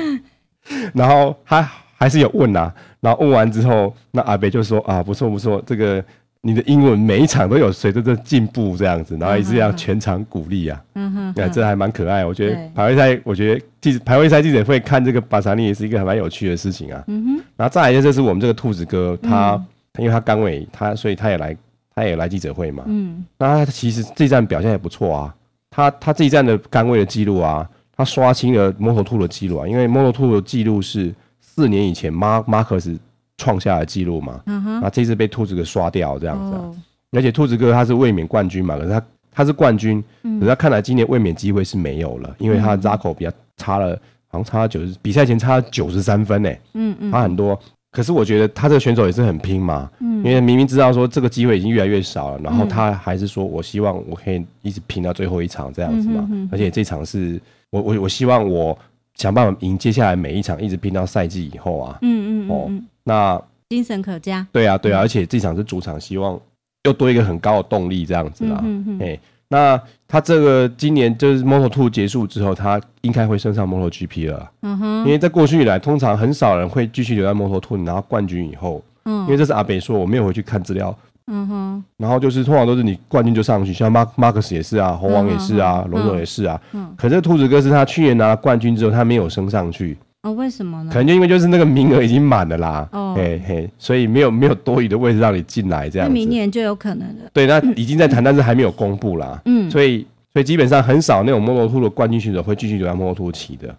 ”然后他还是有问呐、啊。然后问完之后，那阿北就说：“啊，不错不错，这个。”你的英文每一场都有随着这进步这样子，然后一直这样全场鼓励啊，嗯哼，那这还蛮可爱。我觉得排位赛，我觉得记排位赛记者会看这个巴萨尼也是一个还蛮有趣的事情啊。嗯哼，然后再来就是我们这个兔子哥，他因为他刚尾他，所以他也来他也来记者会嘛。嗯，那他其实这一站表现也不错啊。他他这一站的杆位的记录啊，他刷新了摩托兔的记录啊，因为摩托兔的记录是四年以前马马克斯。创下了记录嘛，那、uh huh. 这次被兔子哥刷掉这样子、啊，oh. 而且兔子哥他是卫冕冠军嘛，可是他他是冠军，嗯、可是他看来今年卫冕机会是没有了，因为他的 Zarco 比较差了，好像差了九十，比赛前差了九十三分呢、欸，嗯嗯，差很多。可是我觉得他这个选手也是很拼嘛，嗯，因为明明知道说这个机会已经越来越少了，然后他还是说我希望我可以一直拼到最后一场这样子嘛，嗯、哼哼。而且这场是我我我希望我想办法赢接下来每一场，一直拼到赛季以后啊，嗯嗯，嗯哦。那精神可嘉，对啊，对啊，而且这场是主场，希望又多一个很高的动力这样子啦。嗯嗯哎，那他这个今年就是 Moto2 结束之后，他应该会升上 MotoGP 了。嗯哼，因为在过去以来，通常很少人会继续留在 Moto2，拿到冠军以后，嗯，因为这是阿北说，我没有回去看资料。嗯哼，然后就是通常都是你冠军就上去，像马马克斯也是啊，猴王也是啊，龙总也是啊。嗯，可是兔子哥是他去年拿了冠军之后，他没有升上去。哦，为什么呢？可能就因为就是那个名额已经满了啦，哦，嘿嘿，所以没有没有多余的位置让你进来这样子。那明年就有可能了。对，那已经在谈，但是还没有公布啦。嗯，所以所以基本上很少那种 Moto2 的冠军选手会继续留在 Moto2 骑的，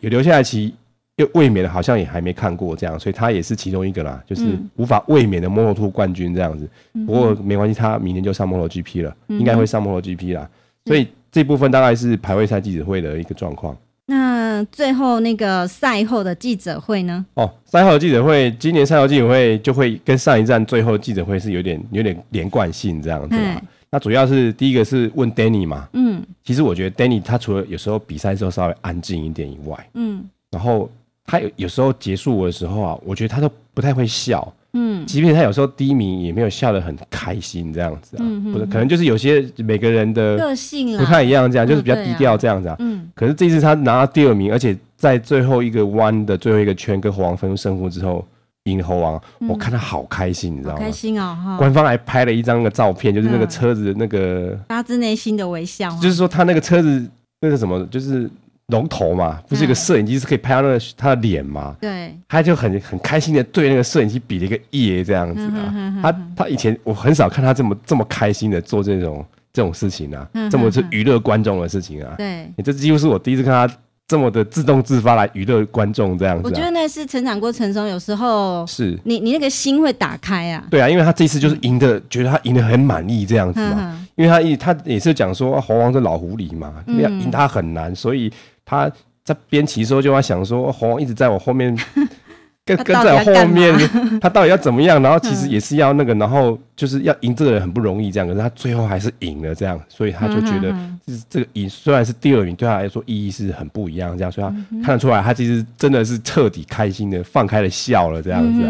有留下来骑又卫冕的，好像也还没看过这样，所以他也是其中一个啦，就是无法卫冕的 Moto2 冠军这样子。不过没关系，他明年就上 MotoGP 了，应该会上 MotoGP 啦。所以这部分大概是排位赛记者会的一个状况。那最后那个赛后的记者会呢？哦，赛后的记者会，今年赛后记者会就会跟上一站最后记者会是有点有点连贯性这样子。嘿那主要是第一个是问 Danny 嘛，嗯，其实我觉得 Danny 他除了有时候比赛的时候稍微安静一点以外，嗯，然后他有有时候结束我的时候啊，我觉得他都不太会笑。嗯，即便他有时候第一名也没有笑得很开心这样子啊，嗯、哼哼不是，可能就是有些每个人的个性不太一样，这样就是比较低调这样子啊。嗯，可是这次他拿到第二名，而且在最后一个弯的最后一个圈跟猴王分胜负之后赢猴王，嗯、我看他好开心，你知道吗？开心哦，官方还拍了一张那个照片，就是那个车子的那个发自内心的微笑，就是说他那个车子那个什么，就是。龙头嘛，不是一个摄影机是可以拍到那个他的脸嘛？对，他就很很开心的对那个摄影机比了一个耶这样子啊。他他以前我很少看他这么这么开心的做这种这种事情啊，这么是娱乐观众的事情啊。对，你这几乎是我第一次看他这么的自动自发来娱乐观众这样子。我觉得那是成长过程中有时候是你你那个心会打开啊。对啊，因为他这次就是赢的，觉得他赢得很满意这样子嘛。因为他一他也是讲说猴王是老狐狸嘛，要赢他很难，所以。他在边骑的时候就在想说，猴王一直在我后面，跟跟在我后面，他到底要怎么样？然后其实也是要那个，然后就是要赢这个人很不容易，这样。可是他最后还是赢了，这样，所以他就觉得，就是这个赢虽然是第二名，对他来说意义是很不一样，这样。所以他看得出来，他其实真的是彻底开心的放开了笑了，这样子。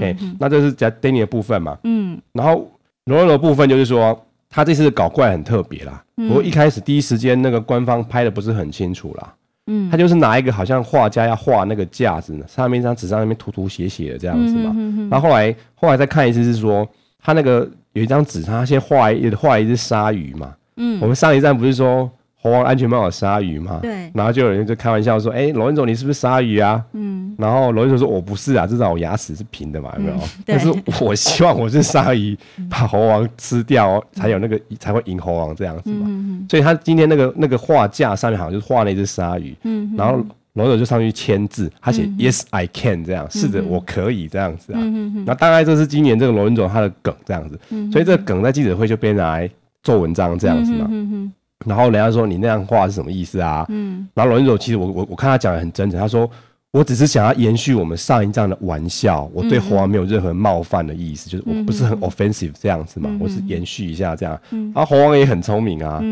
哎，那这是在 Danny 的部分嘛？嗯。然后罗罗的部分就是说，他这次搞怪很特别啦。不过一开始第一时间那个官方拍的不是很清楚啦。嗯，他就是拿一个好像画家要画那个架子呢，上面一张纸上那边涂涂写写的这样子嘛。嗯、哼哼哼然后后来后来再看一次是说，他那个有一张纸，他先画一画一只鲨鱼嘛。嗯，我们上一站不是说。猴王安全帽有鲨鱼嘛？对，然后就有人就开玩笑说：“哎、欸，罗文总，你是不是鲨鱼啊？”嗯，然后罗文总说：“我不是啊，至少我牙齿是平的嘛，有没有？嗯、但是我希望我是鲨鱼，把猴王吃掉，才有那个才会赢猴王这样子嘛。所以他今天那个那个画架上面好像就是画那只鲨鱼。然后罗总就上去签字，他写 Yes I can 这样，是的，我可以这样子啊。那大概这是今年这个罗总他的梗这样子，所以这个梗在记者会就被拿来做文章这样子嘛。然后人家说你那样话是什么意思啊？嗯然后罗总其实我我我看他讲的很真诚，他说我只是想要延续我们上一仗的玩笑，我对猴王没有任何冒犯的意思，就是我不是很 offensive 这样子嘛，我是延续一下这样。然后猴王也很聪明啊，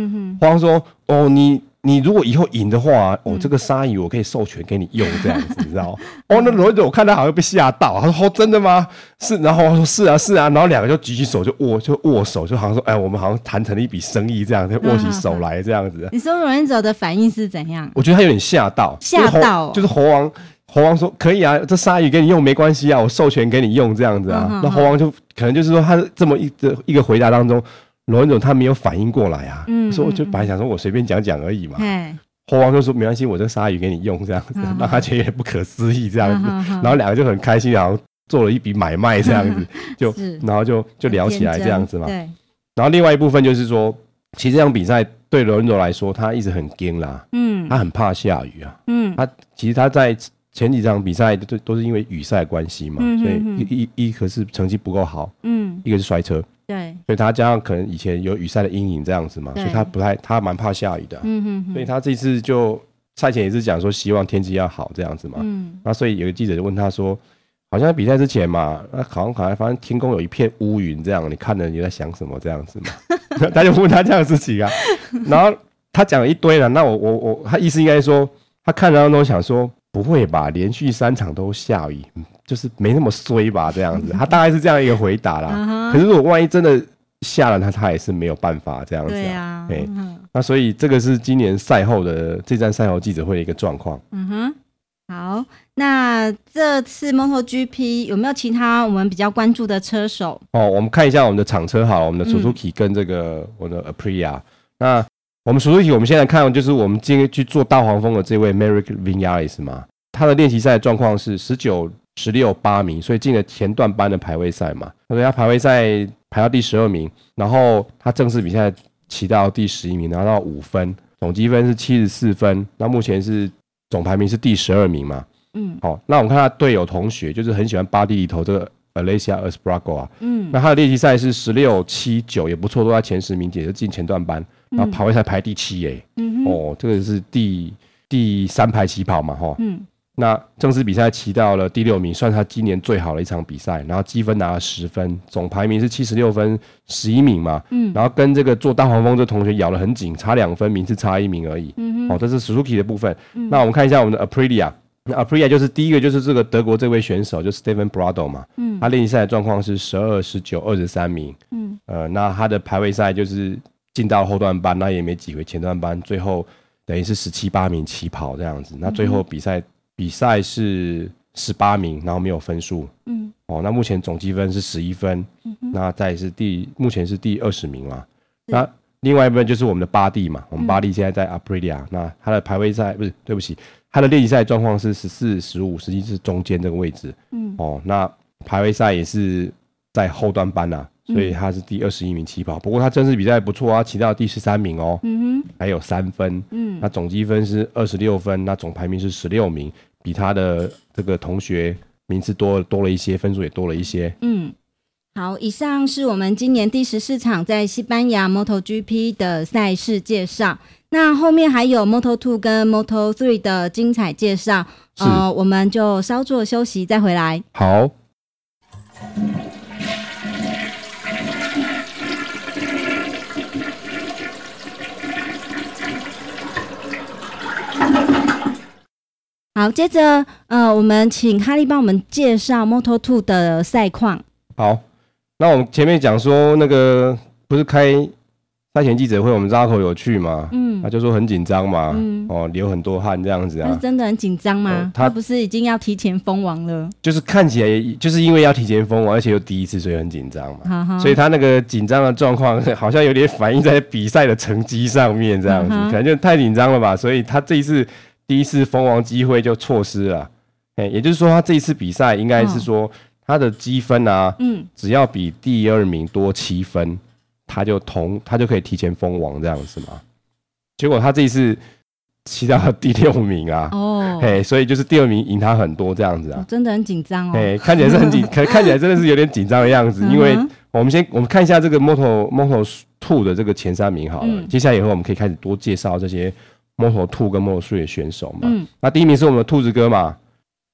猴王说哦你。你如果以后赢的话，哦，这个鲨鱼我可以授权给你用，这样子，你知道吗？哦，那罗总我看他好像被吓到，他说：“哦，真的吗？是。”然后我说：“是啊，是啊。”然后两个就举起手就握，就握手，就好像说：“哎，我们好像谈成了一笔生意，这样就握起手来这样子。”你说罗总的反应是怎样？我觉得他有点吓到，吓到，就是猴王，猴王说：“可以啊，这鲨鱼给你用没关系啊，我授权给你用这样子啊。”那猴王就可能就是说，他这么一个一个回答当中。罗文总他没有反应过来啊，嗯，所以我就本来想说我随便讲讲而已嘛。猴王就说没关系，我这鲨鱼给你用这样子，让他觉得有点不可思议这样子，然后两个就很开心，然后做了一笔买卖这样子，就然后就就聊起来这样子嘛。对。然后另外一部分就是说，其实这场比赛对罗文总来说，他一直很惊啦，嗯，他很怕下雨啊，嗯，他其实他在前几场比赛都都是因为雨赛关系嘛，所以一一一个是成绩不够好，嗯，一个是摔车。对，所以他加上可能以前有雨赛的阴影这样子嘛，所以他不太，他蛮怕下雨的。嗯哼哼，所以他这次就赛前也是讲说希望天气要好这样子嘛。嗯，那所以有个记者就问他说，好像在比赛之前嘛，那好像好像发现天空有一片乌云这样，你看了你在想什么这样子嘛？他就问他这样的事情啊，然后他讲了一堆了，那我我我他意思应该说，他看了当中想说。不会吧？连续三场都下雨，就是没那么衰吧？这样子，他大概是这样一个回答啦。可是如果万一真的下了，他他也是没有办法这样子啊。对，那所以这个是今年赛后的这站赛后记者会的一个状况。嗯哼，好，那这次 MotoGP 有没有其他我们比较关注的车手？哦，我们看一下我们的厂车好，我们的 Suzuki 跟这个我的 Aprilia。那我们 Suzuki，我们现在看就是我们今天去做大黄蜂的这位 Maverick Vinales 嘛，他的练习赛状况是十九、十六、八名，所以进了前段班的排位赛嘛。所以他排位赛排到第十二名，然后他正式比赛骑到第十一名，拿到五分，总积分是七十四分。那目前是总排名是第十二名嘛。嗯，好，那我们看他队友同学，就是很喜欢巴蒂里头这个 Alessia Espargaro 啊。嗯，那他的练习赛是十六、七、九也不错，都在前十名，也就进前段班。然后跑位赛排第七诶，嗯、哦，这个是第第三排起跑嘛，哈，嗯，那正式比赛骑到了第六名，算他今年最好的一场比赛，然后积分拿了十分，总排名是七十六分，十一名嘛，嗯，然后跟这个做大黄蜂这同学咬得很紧，差两分，名次差一名而已，嗯哼，哦，这是 Suzuki 的部分，嗯、那我们看一下我们的 Aprilia，那 Aprilia 就是第一个就是这个德国这位选手，就是 Stephen Brado 嘛，嗯，他练习赛的状况是十二、十九、二十三名，嗯，呃，那他的排位赛就是。进到后段班，那也没挤回前段班，最后等于是十七八名起跑这样子。那最后比赛、比赛是十八名，然后没有分数。嗯，哦，那目前总积分是十一分。嗯哼，那再是第目前是第二十名嘛。那另外一部分就是我们的巴蒂嘛，我们巴蒂现在在 Aprilia、嗯、那他的排位赛不是，对不起，他的练习赛状况是十四、十五，实际是中间这个位置。嗯，哦，那排位赛也是在后端班啊。所以他是第二十一名起跑，不过他正式比赛不错啊，骑到第十三名哦，嗯哼，还有三分，嗯，那总积分是二十六分，那总排名是十六名，比他的这个同学名次多多了一些，分数也多了一些，嗯，好，以上是我们今年第十四场在西班牙 MotoGP 的赛事介绍，那后面还有 Moto Two 跟 Moto Three 的精彩介绍，是。呃，我们就稍作休息再回来，好。好，接着呃，我们请哈利帮我们介绍 Moto2 的赛况。好，那我们前面讲说那个不是开赛前记者会，我们 Zarco 有去嘛？嗯，他就说很紧张嘛，嗯，哦，流很多汗这样子啊。是真的很紧张吗？哦、他，他不是已经要提前封王了？就是看起来就是因为要提前封王，而且又第一次，所以很紧张嘛。好好，所以他那个紧张的状况 好像有点反映在比赛的成绩上面，这样子，可能就太紧张了吧。所以他这一次。第一次封王机会就错失了，哎，也就是说，他这一次比赛应该是说他的积分啊，嗯，只要比第二名多七分，他就同他就可以提前封王这样子嘛。结果他这一次骑到了第六名啊。哦，嘿，所以就是第二名赢他很多这样子啊。真的很紧张哦。哎，看起来是很紧，可 看起来真的是有点紧张的样子。因为我们先我们看一下这个 Moto Moto Two 的这个前三名好了。接下来以后我们可以开始多介绍这些 Moto Two 跟 Moto Three 的选手嘛。嗯。那第一名是我们的兔子哥嘛。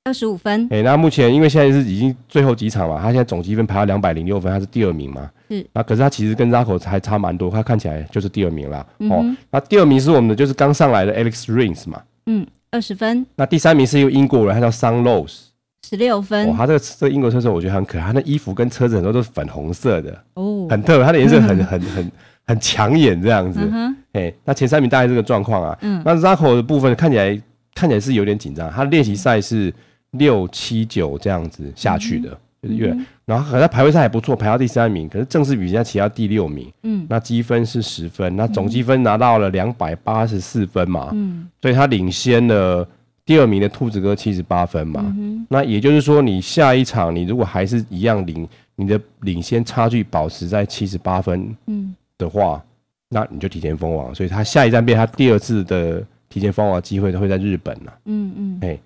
二十五分，哎、欸，那目前因为现在是已经最后几场嘛，他现在总积分排到两百零六分，他是第二名嘛。是，那可是他其实跟 Zarco 还差蛮多，他看起来就是第二名啦。嗯、哦，那第二名是我们的就是刚上来的 Alex Rins 嘛。嗯，二十分。那第三名是一个英国人，他叫 Sun Rose，十六分。哦，他这个这个英国车手我觉得很可爱，他那衣服跟车子很多都是粉红色的哦，很特别，他的颜色很 很很很抢眼这样子。哎、嗯哼，那前三名大概这个状况啊。嗯，那 Zarco 的部分看起来看起来是有点紧张，他练习赛是。六七九这样子下去的，就是越，然后可能排位赛还不错，排到第三名，可是正式比赛骑到第六名，嗯，那积分是十分，那总积分拿到了两百八十四分嘛，嗯，所以他领先了第二名的兔子哥七十八分嘛，嗯那也就是说，你下一场你如果还是一样领，你的领先差距保持在七十八分，嗯的话，那你就提前封王，所以他下一站变他第二次的提前封王机会都会在日本了，嗯嗯，哎，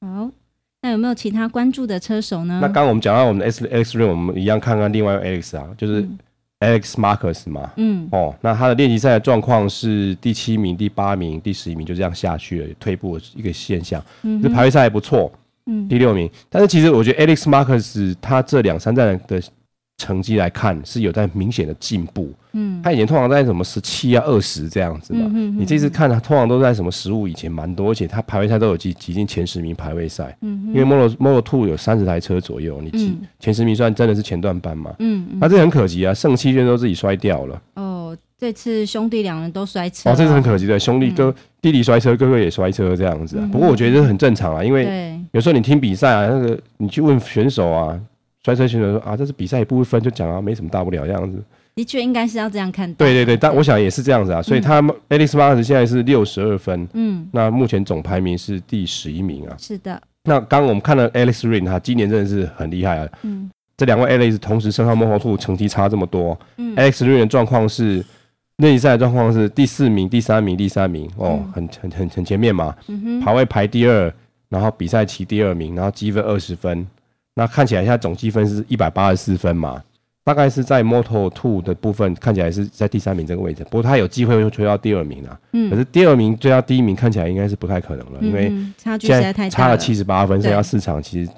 好。那有没有其他关注的车手呢？那刚刚我们讲到我们的 S X Ring，我们一样看看另外 Alex 啊，就是 Alex Marquez 嘛。嗯。哦，那他的练习赛的状况是第七名、第八名、第十一名，就这样下去了，退步的一个现象。嗯。这排位赛还不错。嗯。第六名，但是其实我觉得 Alex Marquez 他这两三站的。成绩来看是有在明显的进步，嗯，他以前通常在什么十七啊、二十这样子嘛，嗯你这次看他通常都在什么十五以前蛮多，而且他排位赛都有挤挤进前十名排位赛，嗯，嗯。因为 Moto Moto Two 有三十台车左右，你挤前十名算真的是前段班嘛，嗯，那、嗯。啊、这很可惜啊，剩七圈都自己摔掉了，哦，这次兄弟两人都摔车，哦，这是很可惜的，兄弟哥、嗯、弟弟摔车，哥哥也摔车这样子不过我觉得这很正常啊，因为有时候你听比赛啊，那个你去问选手啊。摔车选手说啊，这是比赛一部分，就讲啊，没什么大不了这样子。的确应该是要这样看。对对对，但我想也是这样子啊。所以他 Alex Marquez 现在是六十二分，嗯，那目前总排名是第十一名啊。是的。那刚刚我们看了 Alex Rins，他今年真的是很厉害啊。嗯。这两位 Alex 同时升上 Moto2 成绩差这么多。嗯。Alex Rins 的状况是练习赛的状况是第四名、第三名、第三名哦，很很很很前面嘛。嗯哼。排位排第二，然后比赛骑第二名，然后积分二十分。那看起来现在总积分是一百八十四分嘛，大概是在 Moto Two 的部分看起来是在第三名这个位置，不过他有机会会追到第二名啊。嗯。可是第二名追到第一名看起来应该是不太可能了，因为差距实在太差了七十八分，剩下四场其实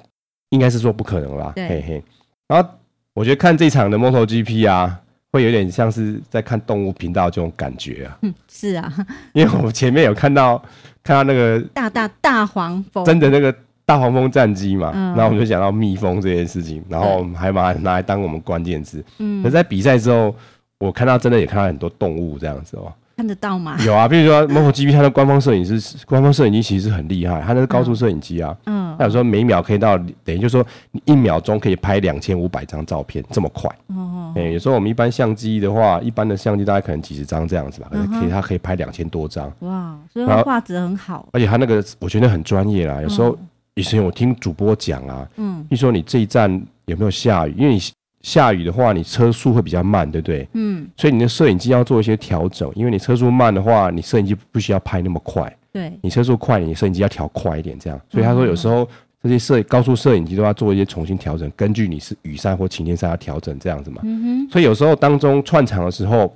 应该是说不可能啦。对嘿嘿。然后我觉得看这场的 Moto GP 啊，会有点像是在看动物频道这种感觉啊。嗯，是啊。因为我们前面有看到看到那个大大大黄蜂，真的那个。大黄蜂战机嘛，嗯、然后我们就讲到蜜蜂这件事情，然后还把它拿来当我们关键字。嗯，可在比赛之后，我看到真的也看到很多动物这样子哦。看得到吗？有啊，比如说 MotoGP 它的官方摄影师，官方摄影机其实是很厉害，它那是高速摄影机啊。嗯。它有时候每秒可以到，等于就是说你一秒钟可以拍两千五百张照片，这么快。哦。哎，有时候我们一般相机的话，一般的相机大概可能几十张这样子吧，可是可以它可以拍两千多张。哇，所以画质很好。而且它那个我觉得很专业啦，有时候。以前我听主播讲啊，嗯，你说你这一站有没有下雨？因为你下雨的话，你车速会比较慢，对不对？嗯，所以你的摄影机要做一些调整，因为你车速慢的话，你摄影机不需要拍那么快。对，你车速快，你摄影机要调快一点，这样。所以他说有时候这些摄高速摄影机都要做一些重新调整，根据你是雨山或晴天山要调整这样子嘛。嗯哼。所以有时候当中串场的时候。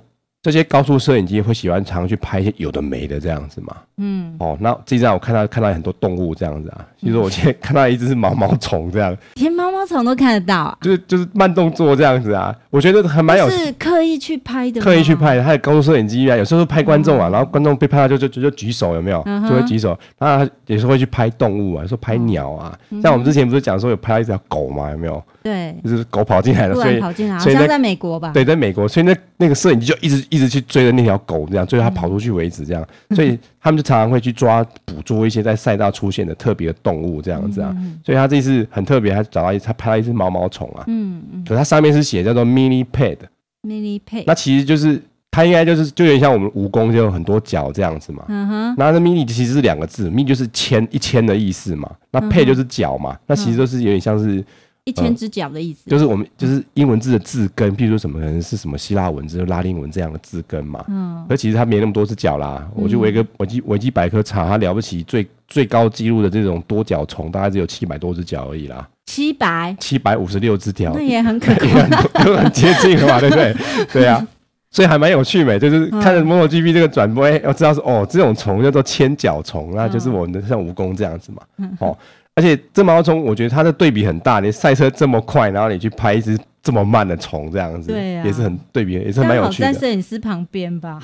这些高速摄影机会喜欢常常去拍一些有的没的这样子嘛？嗯，哦，那这一站我看到看到很多动物这样子啊，其实我今天看到一只是毛毛虫这样，连毛毛虫都看得到啊？就是就是慢动作这样子啊，我觉得还蛮有，是刻意去拍的，刻意去拍的，还有高速摄影机啊，有时候拍观众啊，然后观众被拍到就就就就举手有没有？就会举手，然后有时候会去拍动物啊，说拍鸟啊，像我们之前不是讲说有拍到一条狗嘛，有没有？对，就是狗跑进来了，所以跑进来，好像在美国吧？对，在美国，所以那那个摄影机就一直一直去追着那条狗，这样追到它跑出去为止，这样。所以他们就常常会去抓捕捉一些在赛道出现的特别的动物，这样子啊。所以他这次很特别，他找到一，他拍了一只毛毛虫啊。嗯嗯。可它上面是写叫做 Mini Pad，Mini Pad。那其实就是它应该就是就有点像我们蜈蚣，就有很多脚这样子嘛。嗯哼。那这 Mini 其实是两个字，Mini 就是千一千的意思嘛。那 Pad 就是脚嘛。那其实都是有点像是。一千只脚的意思，就是我们就是英文字的字根，譬如说什么可能是什么希腊文字、拉丁文这样的字根嘛。嗯。而其实它没那么多只脚啦。嗯、我就维个维基维基百科查，它了不起最最高纪录的这种多脚虫，大概只有七百多只脚而已啦。七百。七百五十六只脚。那也很可观，都很接近了嘛，对不对？对啊。所以还蛮有趣的，就是看着 MotoGP 这个转播，哎、欸，要知道说哦，这种虫叫做千脚虫，那就是我们的像蜈蚣这样子嘛。嗯哦。而且这毛虫，我觉得它的对比很大。你赛车这么快，然后你去拍一只这么慢的虫，这样子，对啊，也是很对比，也是蛮有趣的。在摄影师旁边吧。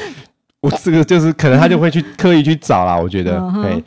我这个就是可能他就会去刻意去找啦，我觉得。对。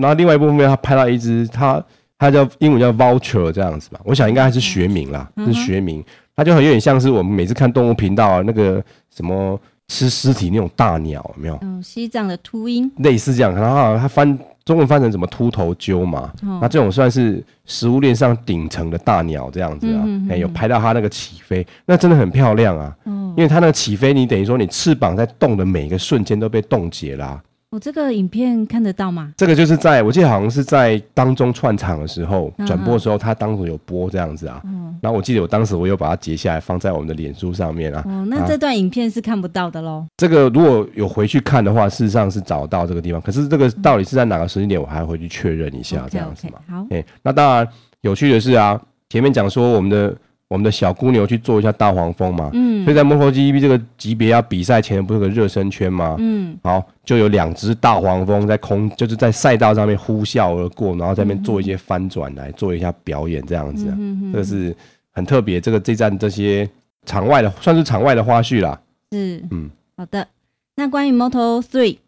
然后另外一部分，他拍到一只，它它叫英文叫 vulture 这样子吧。我想应该还是学名啦，是学名。它就很有点像是我们每次看动物频道啊，那个什么吃尸体那种大鸟，有没有？嗯，西藏的秃鹰。类似这样，然后它翻。中文翻成什么秃头鸠嘛？哦、那这种算是食物链上顶层的大鸟这样子啊，哎、嗯欸，有拍到它那个起飞，那真的很漂亮啊。嗯、因为它那个起飞，你等于说你翅膀在动的每一个瞬间都被冻结啦。我这个影片看得到吗？这个就是在我记得好像是在当中串场的时候转播的时候，他当时有播这样子啊。然后我记得我当时我有把它截下来放在我们的脸书上面啊。哦，那这段影片是看不到的喽。这个如果有回去看的话，事实上是找到这个地方。可是这个到底是在哪个时间点，我还要回去确认一下这样子嘛。好，哎，那当然有趣的是啊，前面讲说我们的。我们的小公牛去做一下大黄蜂嘛，嗯，所以在 MotoGP 这个级别要比赛前不是有个热身圈吗？嗯，好，就有两只大黄蜂在空，就是在赛道上面呼啸而过，然后在那边做一些翻转来做一下表演，这样子，啊，嗯，这是很特别。这个这站这些场外的算是场外的花絮啦。是，嗯，好的。那关于 Moto Three，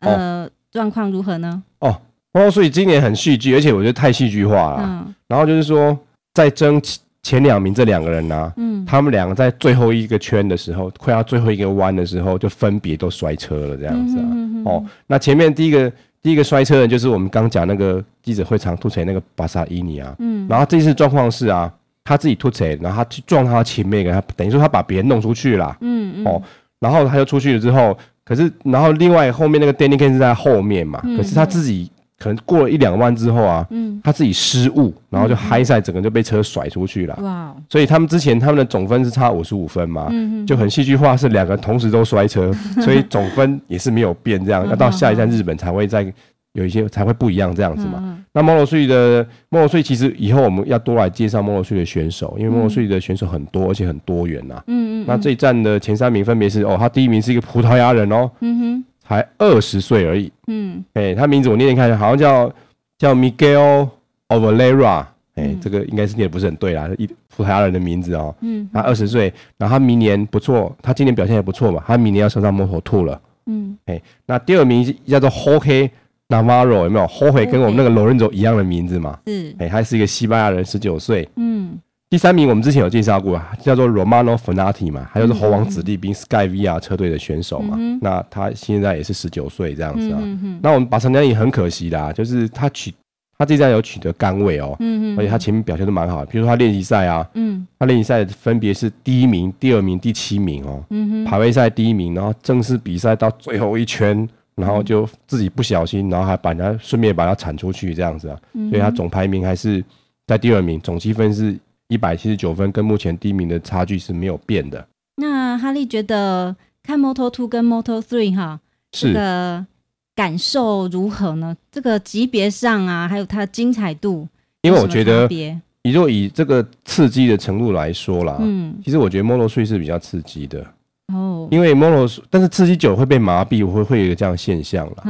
呃，状况如何呢？哦，Moto3 今年很戏剧，而且我觉得太戏剧化了。嗯，然后就是说在争。前两名这两个人呢、啊，嗯，他们两个在最后一个圈的时候，快要最后一个弯的时候，就分别都摔车了，这样子啊。嗯、哼哼哦，那前面第一个第一个摔车的，就是我们刚讲那个记者会场吐槽那个巴萨伊尼啊。嗯。然后这次状况是啊，他自己突锤，然后他去撞他前面一个，他等于说他把别人弄出去了。嗯嗯。哦，然后他就出去了之后，可是然后另外后面那个 Danny K 是在后面嘛，嗯、可是他自己。可能过了一两万之后啊，嗯，他自己失误，然后就嗨赛，整个就被车甩出去了。哇！所以他们之前他们的总分是差五十五分嘛，嗯，就很戏剧化，是两个同时都摔车，所以总分也是没有变，这样要到下一站日本才会再有一些才会不一样这样子嘛。那 Moto3 的 Moto3 其实以后我们要多来介绍 Moto3 的选手，因为 Moto3 的选手很多而且很多元呐。嗯嗯。那这一站的前三名分别是哦，他第一名是一个葡萄牙人哦。嗯哼。才二十岁而已，嗯，哎、欸，他名字我念念看，好像叫叫 Miguel Oliveira，哎、欸，这个应该是念的不是很对啦，一葡萄牙人的名字哦、喔，嗯，他二十岁，然后他明年不错，他今年表现也不错嘛，他明年要升上 Moto2 了，嗯，哎、欸，那第二名叫做 Jorge Navarro，有没有？Jorge 跟我们那个 Lorenzo 一样的名字嘛，是，哎、欸，他是一个西班牙人，十九岁，嗯。第三名我们之前有介绍过啊，叫做 Romano Fenati 嘛，他就是猴王子弟兵 Sky VR 车队的选手嘛。嗯、那他现在也是十九岁这样子啊。那我们巴萨尼也很可惜啦，就是他取他这站有取得杆位哦，嗯、而且他前面表现都蛮好的，比如说他练习赛啊，嗯、他练习赛分别是第一名、第二名、第七名哦。嗯，排位赛第一名，然后正式比赛到最后一圈，然后就自己不小心，然后还把人家顺便把他铲出去这样子啊。嗯、所以他总排名还是在第二名，总积分是。一百七十九分，跟目前第一名的差距是没有变的。那哈利觉得看 Moto Two 跟 Moto Three 哈，是这个感受如何呢？这个级别上啊，还有它的精彩度，因为我觉得，你若以这个刺激的程度来说啦，嗯，其实我觉得 Moto Three 是比较刺激的。哦，因为 Moto，但是刺激久会被麻痹，会会有一个这样的现象了。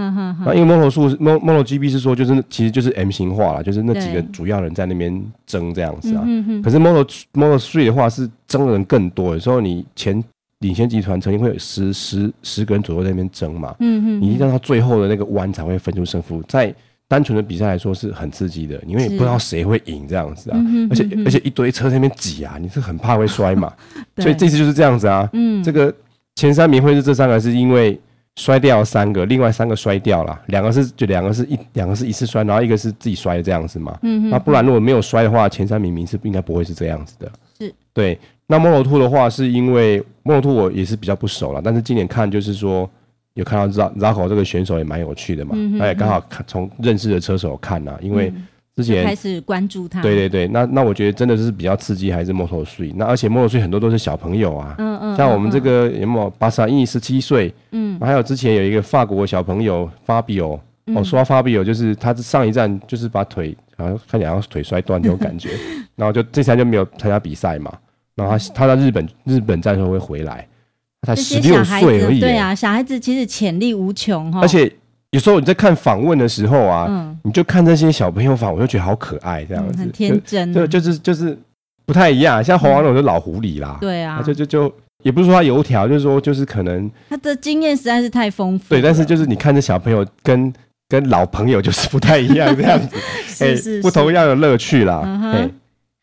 那因为 Moto 数 Moto GB 是说，就是其实就是 M 型化了，就是那几个主要人在那边争这样子啊。可是 Moto Moto Three 的话是争的人更多，有时候你前领先集团曾经会有十十十个人左右在那边争嘛。嗯嗯。你一定要到最后的那个弯才会分出胜负，在单纯的比赛来说是很刺激的，因为你不知道谁会赢这样子啊。而且而且一堆车在那边挤啊，你是很怕会摔嘛。所以这次就是这样子啊。嗯。这个。前三名会是这三个，是因为摔掉三个，另外三个摔掉了，两个是就两个是一两个是一次摔，然后一个是自己摔的这样子嘛。嗯哼。那不然如果没有摔的话，前三名名次应该不会是这样子的。是。对。那 Moto2 的话，是因为 Moto2 我也是比较不熟了，但是今年看就是说有看到 Zarco 这个选手也蛮有趣的嘛。嗯哼。哎，刚好看从认识的车手看呐，因为之前开始关注他。对对对，那那我觉得真的是比较刺激，还是 Moto3。那而且 Moto3 很多都是小朋友啊，嗯嗯，像我们这个有没有巴萨伊十七岁，嗯，还有之前有一个法国小朋友 Fabio，哦，说 Fabio 就是他上一站就是把腿好像看起来好像腿摔断那种感觉，然后就这三就没有参加比赛嘛，然后他他在日本日本站时候会回来，他才十六岁而已，对啊，小孩子其实潜力无穷哈，而且。有时候你在看访问的时候啊，嗯、你就看这些小朋友访，我就觉得好可爱，这样子，嗯、很天真，就就是就是不太一样。像侯王龙就老狐狸啦，嗯、对啊，就就就也不是说他油条，就是说就是可能他的经验实在是太丰富。对，但是就是你看这小朋友跟跟老朋友就是不太一样，这样子，是，是，是、欸、不同样的乐趣啦。嗯哼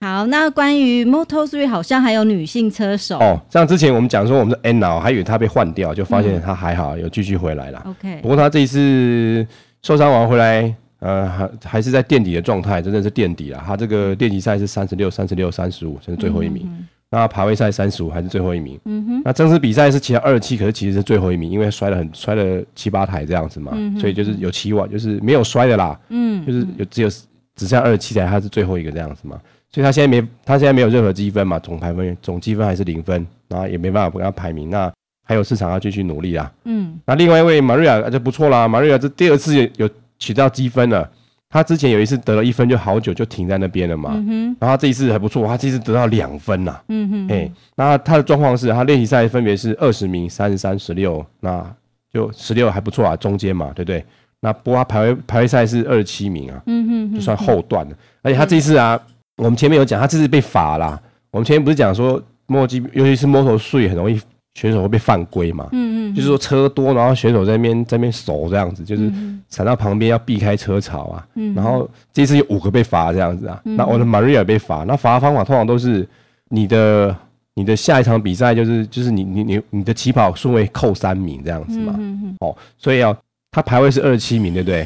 好，那关于 Moto3 好像还有女性车手哦，像之前我们讲说我们的 Anna，还以为她被换掉，就发现她还好，有继续回来了。OK，不过她这一次受伤完回来，呃，还还是在垫底的状态，真的是垫底了。她这个练习赛是三十六、三十六、三十五，甚至最后一名。那排位赛三十五还是最后一名。嗯哼。那正式比赛是骑到二十七，可是其实是最后一名，因为摔了很摔了七八台这样子嘛，嗯、所以就是有期望，就是没有摔的啦。嗯。就是有只有只剩二十七台，他是最后一个这样子嘛。所以他现在没，他现在没有任何积分嘛，总排分总积分还是零分，然后也没办法跟他排名，那还有市场要继续努力啊。嗯，那另外一位马瑞亚就不错啦，马瑞亚这第二次有取到积分了，他之前有一次得了一分就好久就停在那边了嘛，嗯哼，然后他这一次还不错，他这次得到两分呐，嗯哼，哎，那他的状况是他练习赛分别是二十名、三十三、十六，那就十六还不错啊，中间嘛，对不对？那不过他排位排位赛是二十七名啊，嗯哼，就算后段了，而且他这一次啊。我们前面有讲，他这次被罚啦。我们前面不是讲说，Moto，尤其是 Moto3 很容易选手会被犯规嘛。嗯嗯。就是说车多，然后选手在那边在那边守这样子，就是闪到旁边要避开车潮啊。嗯。然后这次有五个被罚这样子啊。那我的 Maria 被罚，那罚的方法通常都是你的你的下一场比赛就是就是你你你你的起跑顺位扣三名这样子嘛。嗯嗯。哦，所以啊，他排位是二十七名，对不对？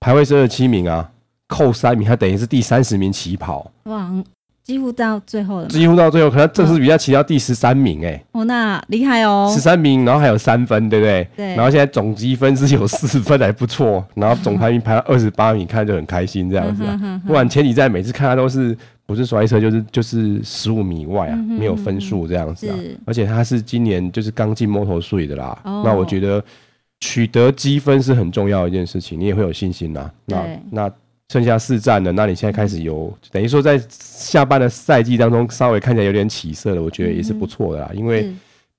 排位是二十七名啊。扣三名，他等于是第三十名起跑，哇，几乎到最后了，几乎到最后，可能正式比赛骑到第十三名，哎，哦，那厉害哦，十三名，然后还有三分，对不对？对，然后现在总积分是有四分，还不错，然后总排名排到二十八名，看就很开心这样子啊。不然前几站每次看他都是不是摔车就是就是十五米外啊，没有分数这样子啊。而且他是今年就是刚进 Moto3 的啦，那我觉得取得积分是很重要的一件事情，你也会有信心呐。那那。剩下四站了，那你现在开始有等于说在下半的赛季当中稍微看起来有点起色了，我觉得也是不错的啦。因为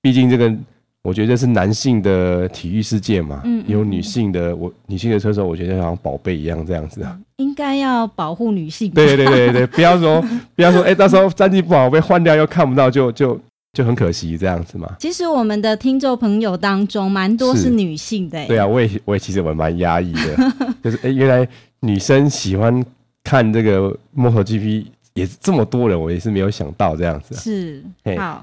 毕竟这个，我觉得这是男性的体育世界嘛，有女性的我女性的车手，我觉得好像宝贝一样这样子啊。应该要保护女性。对对对对，不要说不要说，哎，到时候战绩不好被换掉又看不到，就就就很可惜这样子嘛。其实我们的听众朋友当中蛮多是女性的。对啊，我也我也其实我蛮压抑的，就是哎原来。女生喜欢看这个 MotoGP 也是这么多人，我也是没有想到这样子。是，嘿好，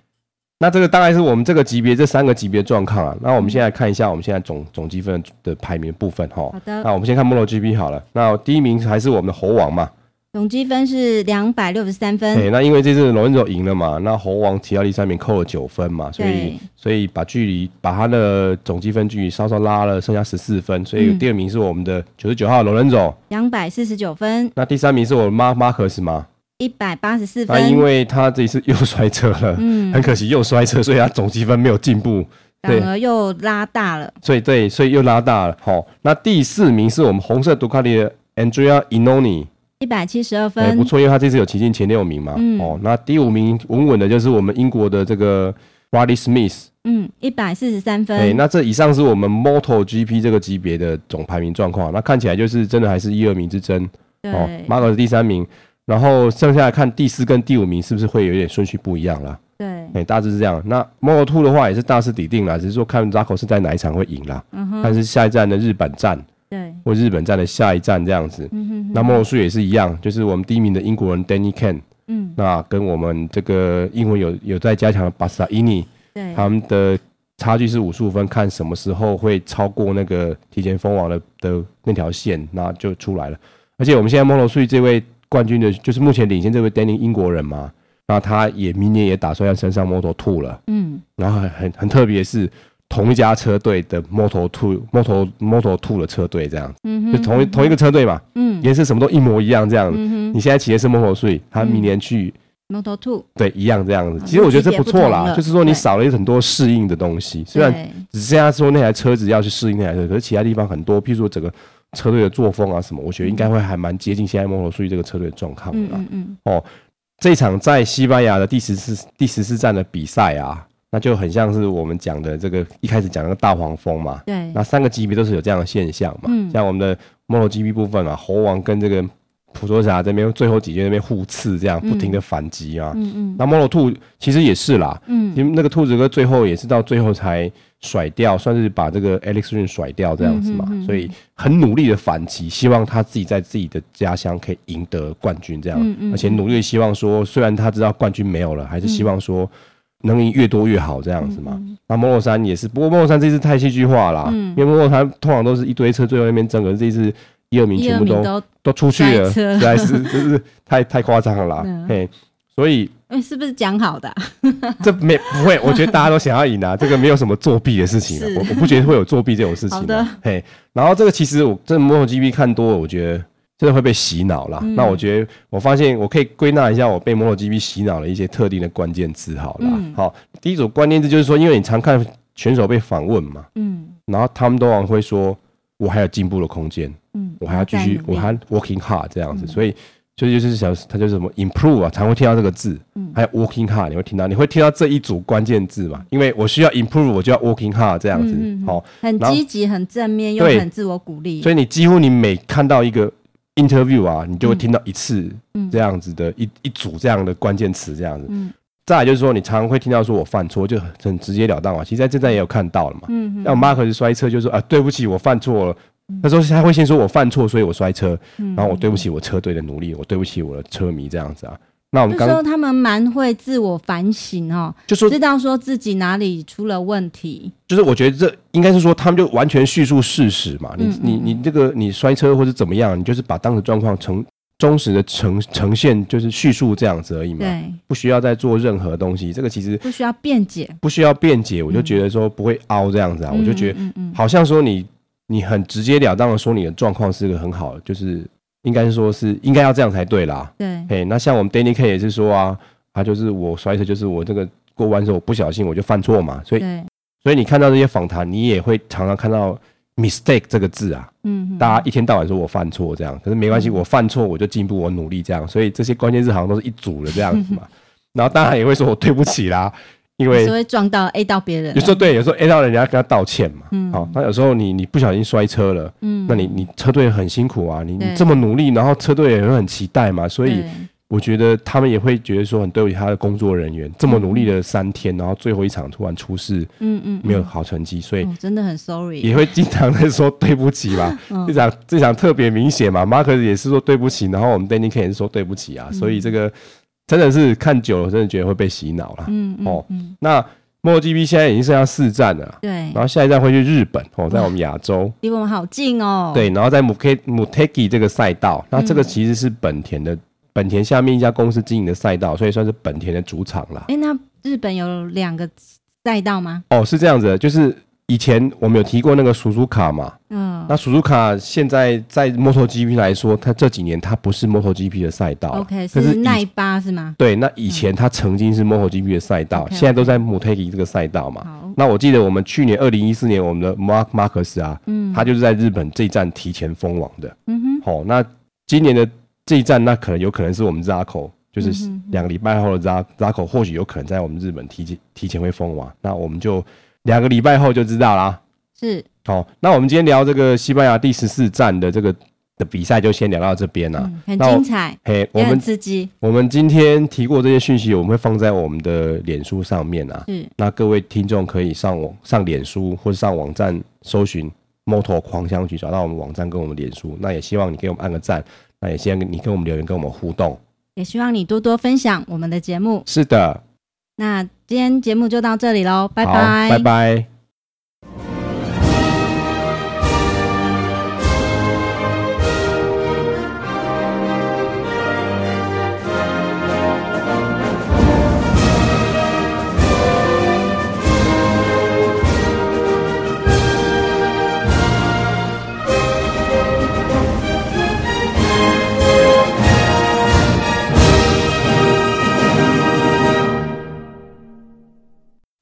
那这个大概是我们这个级别这三个级别状况啊。那我们现在看一下我们现在总总积分的排名部分哈。好的。那我们先看 MotoGP 好了。那第一名还是我们的猴王嘛。总积分是两百六十三分。对，那因为这次罗伦佐赢了嘛，那猴王提到第三名扣了九分嘛，所以所以把距离把他的总积分距离稍稍拉了，剩下十四分。所以第二名是我们的九十九号罗伦佐，两百四十九分。那第三名是我们马马克斯吗？一百八十四分。那因为他这一次又摔车了，嗯，很可惜又摔车，所以他总积分没有进步，反而又拉大了。所以对，所以又拉大了。好，那第四名是我们红色杜卡迪的 Andrea Iannone。一百七十二分，欸，不错，因为他这次有骑进前六名嘛。嗯、哦，那第五名稳稳的，就是我们英国的这个 Riley Smith。嗯，一百四十三分。对，欸，那这以上是我们 MotoGP 这个级别的总排名状况。那看起来就是真的还是一二名之争。对。哦，马可是第三名，然后剩下来看第四跟第五名是不是会有点顺序不一样了？对。哎，欸，大致是这样。那 Moto Two 的话也是大势已定了，只是说看 Zarco 是在哪一场会赢啦。嗯哼。但是下一站的日本站。对，或日本站的下一站这样子，嗯、哼哼，那 Moto3 也是一样，就是我们第一名的英国人 Danny Kent，嗯，那跟我们这个英文有有在加强的 Bastianini，对，他们的差距是五十五分，看什么时候会超过那个提前封王的的那条线，那就出来了。而且我们现在 Moto3 这位冠军的，就是目前领先这位 Danny 英国人嘛，那他也明年也打算要升上 Moto2 了，嗯，然后很很特别是。同一家车队的 Moto Two Moto Moto Two 的车队这样子，嗯，就同一同一个车队嘛，嗯，颜色什么都一模一样这样。子。嗯，你现在骑的是 Moto Three，他明年去 Moto Two，对，一样这样子。其实我觉得这不错啦，就是说你少了很多适应的东西，虽然只剩下说那台车子要去适应那台车，可是其他地方很多，譬如说整个车队的作风啊什么，我觉得应该会还蛮接近现在 Moto Three 这个车队的状况的。嗯嗯，哦，这场在西班牙的第十四第十四站的比赛啊。那就很像是我们讲的这个一开始讲那个大黄蜂嘛，对，那三个级别都是有这样的现象嘛，嗯，像我们的 MotoGP 部分嘛，猴王跟这个普陀侠这边最后几圈那边互刺，这样不停的反击啊，嗯嗯，那 Moto2 其实也是啦，嗯，因为那个兔子哥最后也是到最后才甩掉，算是把这个 Alex Rins 甩掉这样子嘛，所以很努力的反击，希望他自己在自己的家乡可以赢得冠军这样，而且努力的希望说，虽然他知道冠军没有了，还是希望说。能赢越多越好，这样子嘛。那 Moto3 也是，不过 Moto3 这次太戏剧化了，因为 Moto3 通常都是一堆车最后那边争，可是这次一二名全部都都出去了，实在是就是太太夸张了啦。嘿，所以哎，是不是讲好的？这没不会，我觉得大家都想要赢啊，这个没有什么作弊的事情，我我不觉得会有作弊这种事情。好的，嘿，然后这个其实我这 MotoGP 看多了，我觉得。真的会被洗脑啦。嗯、那我觉得，我发现我可以归纳一下我被 MotoGP 洗脑的一些特定的关键字，好了。嗯、好，第一组关键字就是说，因为你常看选手被访问嘛，嗯，然后他们都往往会说，我还有进步的空间，嗯，我还要继续，我还 working hard 这样子，嗯、所以就就是想，他就是什么 improve 啊，常会听到这个字，嗯，还有 working hard，你会听到，你会听到这一组关键字嘛？因为我需要 improve，我就要 working hard 这样子，嗯、好，很积极、很正面又很自我鼓励，所以你几乎你每看到一个。Interview 啊，你就会听到一次这样子的一一组这样的关键词这样子。再来就是说，你常常会听到说我犯错，就很直截了当啊。其实在这站也有看到了嘛。嗯。像马可是摔车就说啊，对不起，我犯错了。他说他会先说我犯错，所以我摔车。然后我对不起我车队的努力，我对不起我的车迷这样子啊。那我们刚刚说他们蛮会自我反省哦，就说知道说自己哪里出了问题。就是我觉得这应该是说他们就完全叙述事实嘛。你你你这个你摔车或者怎么样，你就是把当时状况呈忠实的呈呈现，就是叙述这样子而已嘛。对，不需要再做任何东西。这个其实不需要辩解，不需要辩解。我就觉得说不会凹这样子啊，我就觉得好像说你你很直截了当的说你的状况是一个很好的，就是。应该是说，是应该要这样才对啦。对，嘿，那像我们 Danny K 也是说啊，他就是我摔车，就是我这个过弯的时候我不小心我就犯错嘛，所以，所以你看到这些访谈，你也会常常看到 mistake 这个字啊。嗯哼，大家一天到晚说我犯错这样，可是没关系，我犯错我就进步，我努力这样，所以这些关键字好像都是一组的这样子嘛。然后当然也会说我对不起啦。因为会撞到 A 到别人，有时候对，有时候 A 到人家跟他道歉嘛。嗯，好，那有时候你你不小心摔车了，嗯，那你你车队很辛苦啊，你你这么努力，然后车队也会很期待嘛，所以我觉得他们也会觉得说很对不起他的工作人员，这么努力的三天，然后最后一场突然出事，嗯嗯，没有好成绩，所以真的很 sorry，也会经常在说对不起吧。这场这场特别明显嘛，Marcus 也是说对不起，然后我们 Danny K 也是说对不起啊，所以这个真的是看久了，真的觉得会被洗脑了。嗯哦，那。MotoGP 现在已经剩下四站了，对，然后下一站会去日本哦，在我们亚洲，离我们好近哦。对，然后在 Motegi 这个赛道，那这个其实是本田的，本田下面一家公司经营的赛道，所以算是本田的主场了。哎，那日本有两个赛道吗？哦，是这样子的，就是。以前我们有提过那个苏苏卡嘛，嗯，那苏苏卡现在在 MotoGP 来说，它这几年它不是 MotoGP 的赛道，OK，是奈巴是吗？对，那以前它曾经是 MotoGP 的赛道，现在都在 Motegi 这个赛道嘛。好，那我记得我们去年二零一四年我们的 Mark Marquez 啊，嗯，他就是在日本这一站提前封王的，嗯哼，好，那今年的这一站，那可能有可能是我们 Zarco，就是两个礼拜后的 Zarco，或许有可能在我们日本提前提前会封王，那我们就。两个礼拜后就知道啦。是，好，那我们今天聊这个西班牙第十四站的这个的比赛，就先聊到这边了。很精彩，嘿，我们刺激。我们今天提过这些讯息，我们会放在我们的脸书上面啊。嗯，那各位听众可以上网、上脸书或者上网站搜寻 “Moto 狂想曲”，找到我们网站跟我们脸书。那也希望你给我们按个赞，那也希望你跟我们留言，跟我们互动。也希望你多多分享我们的节目。是的。那今天节目就到这里喽，拜拜，拜拜。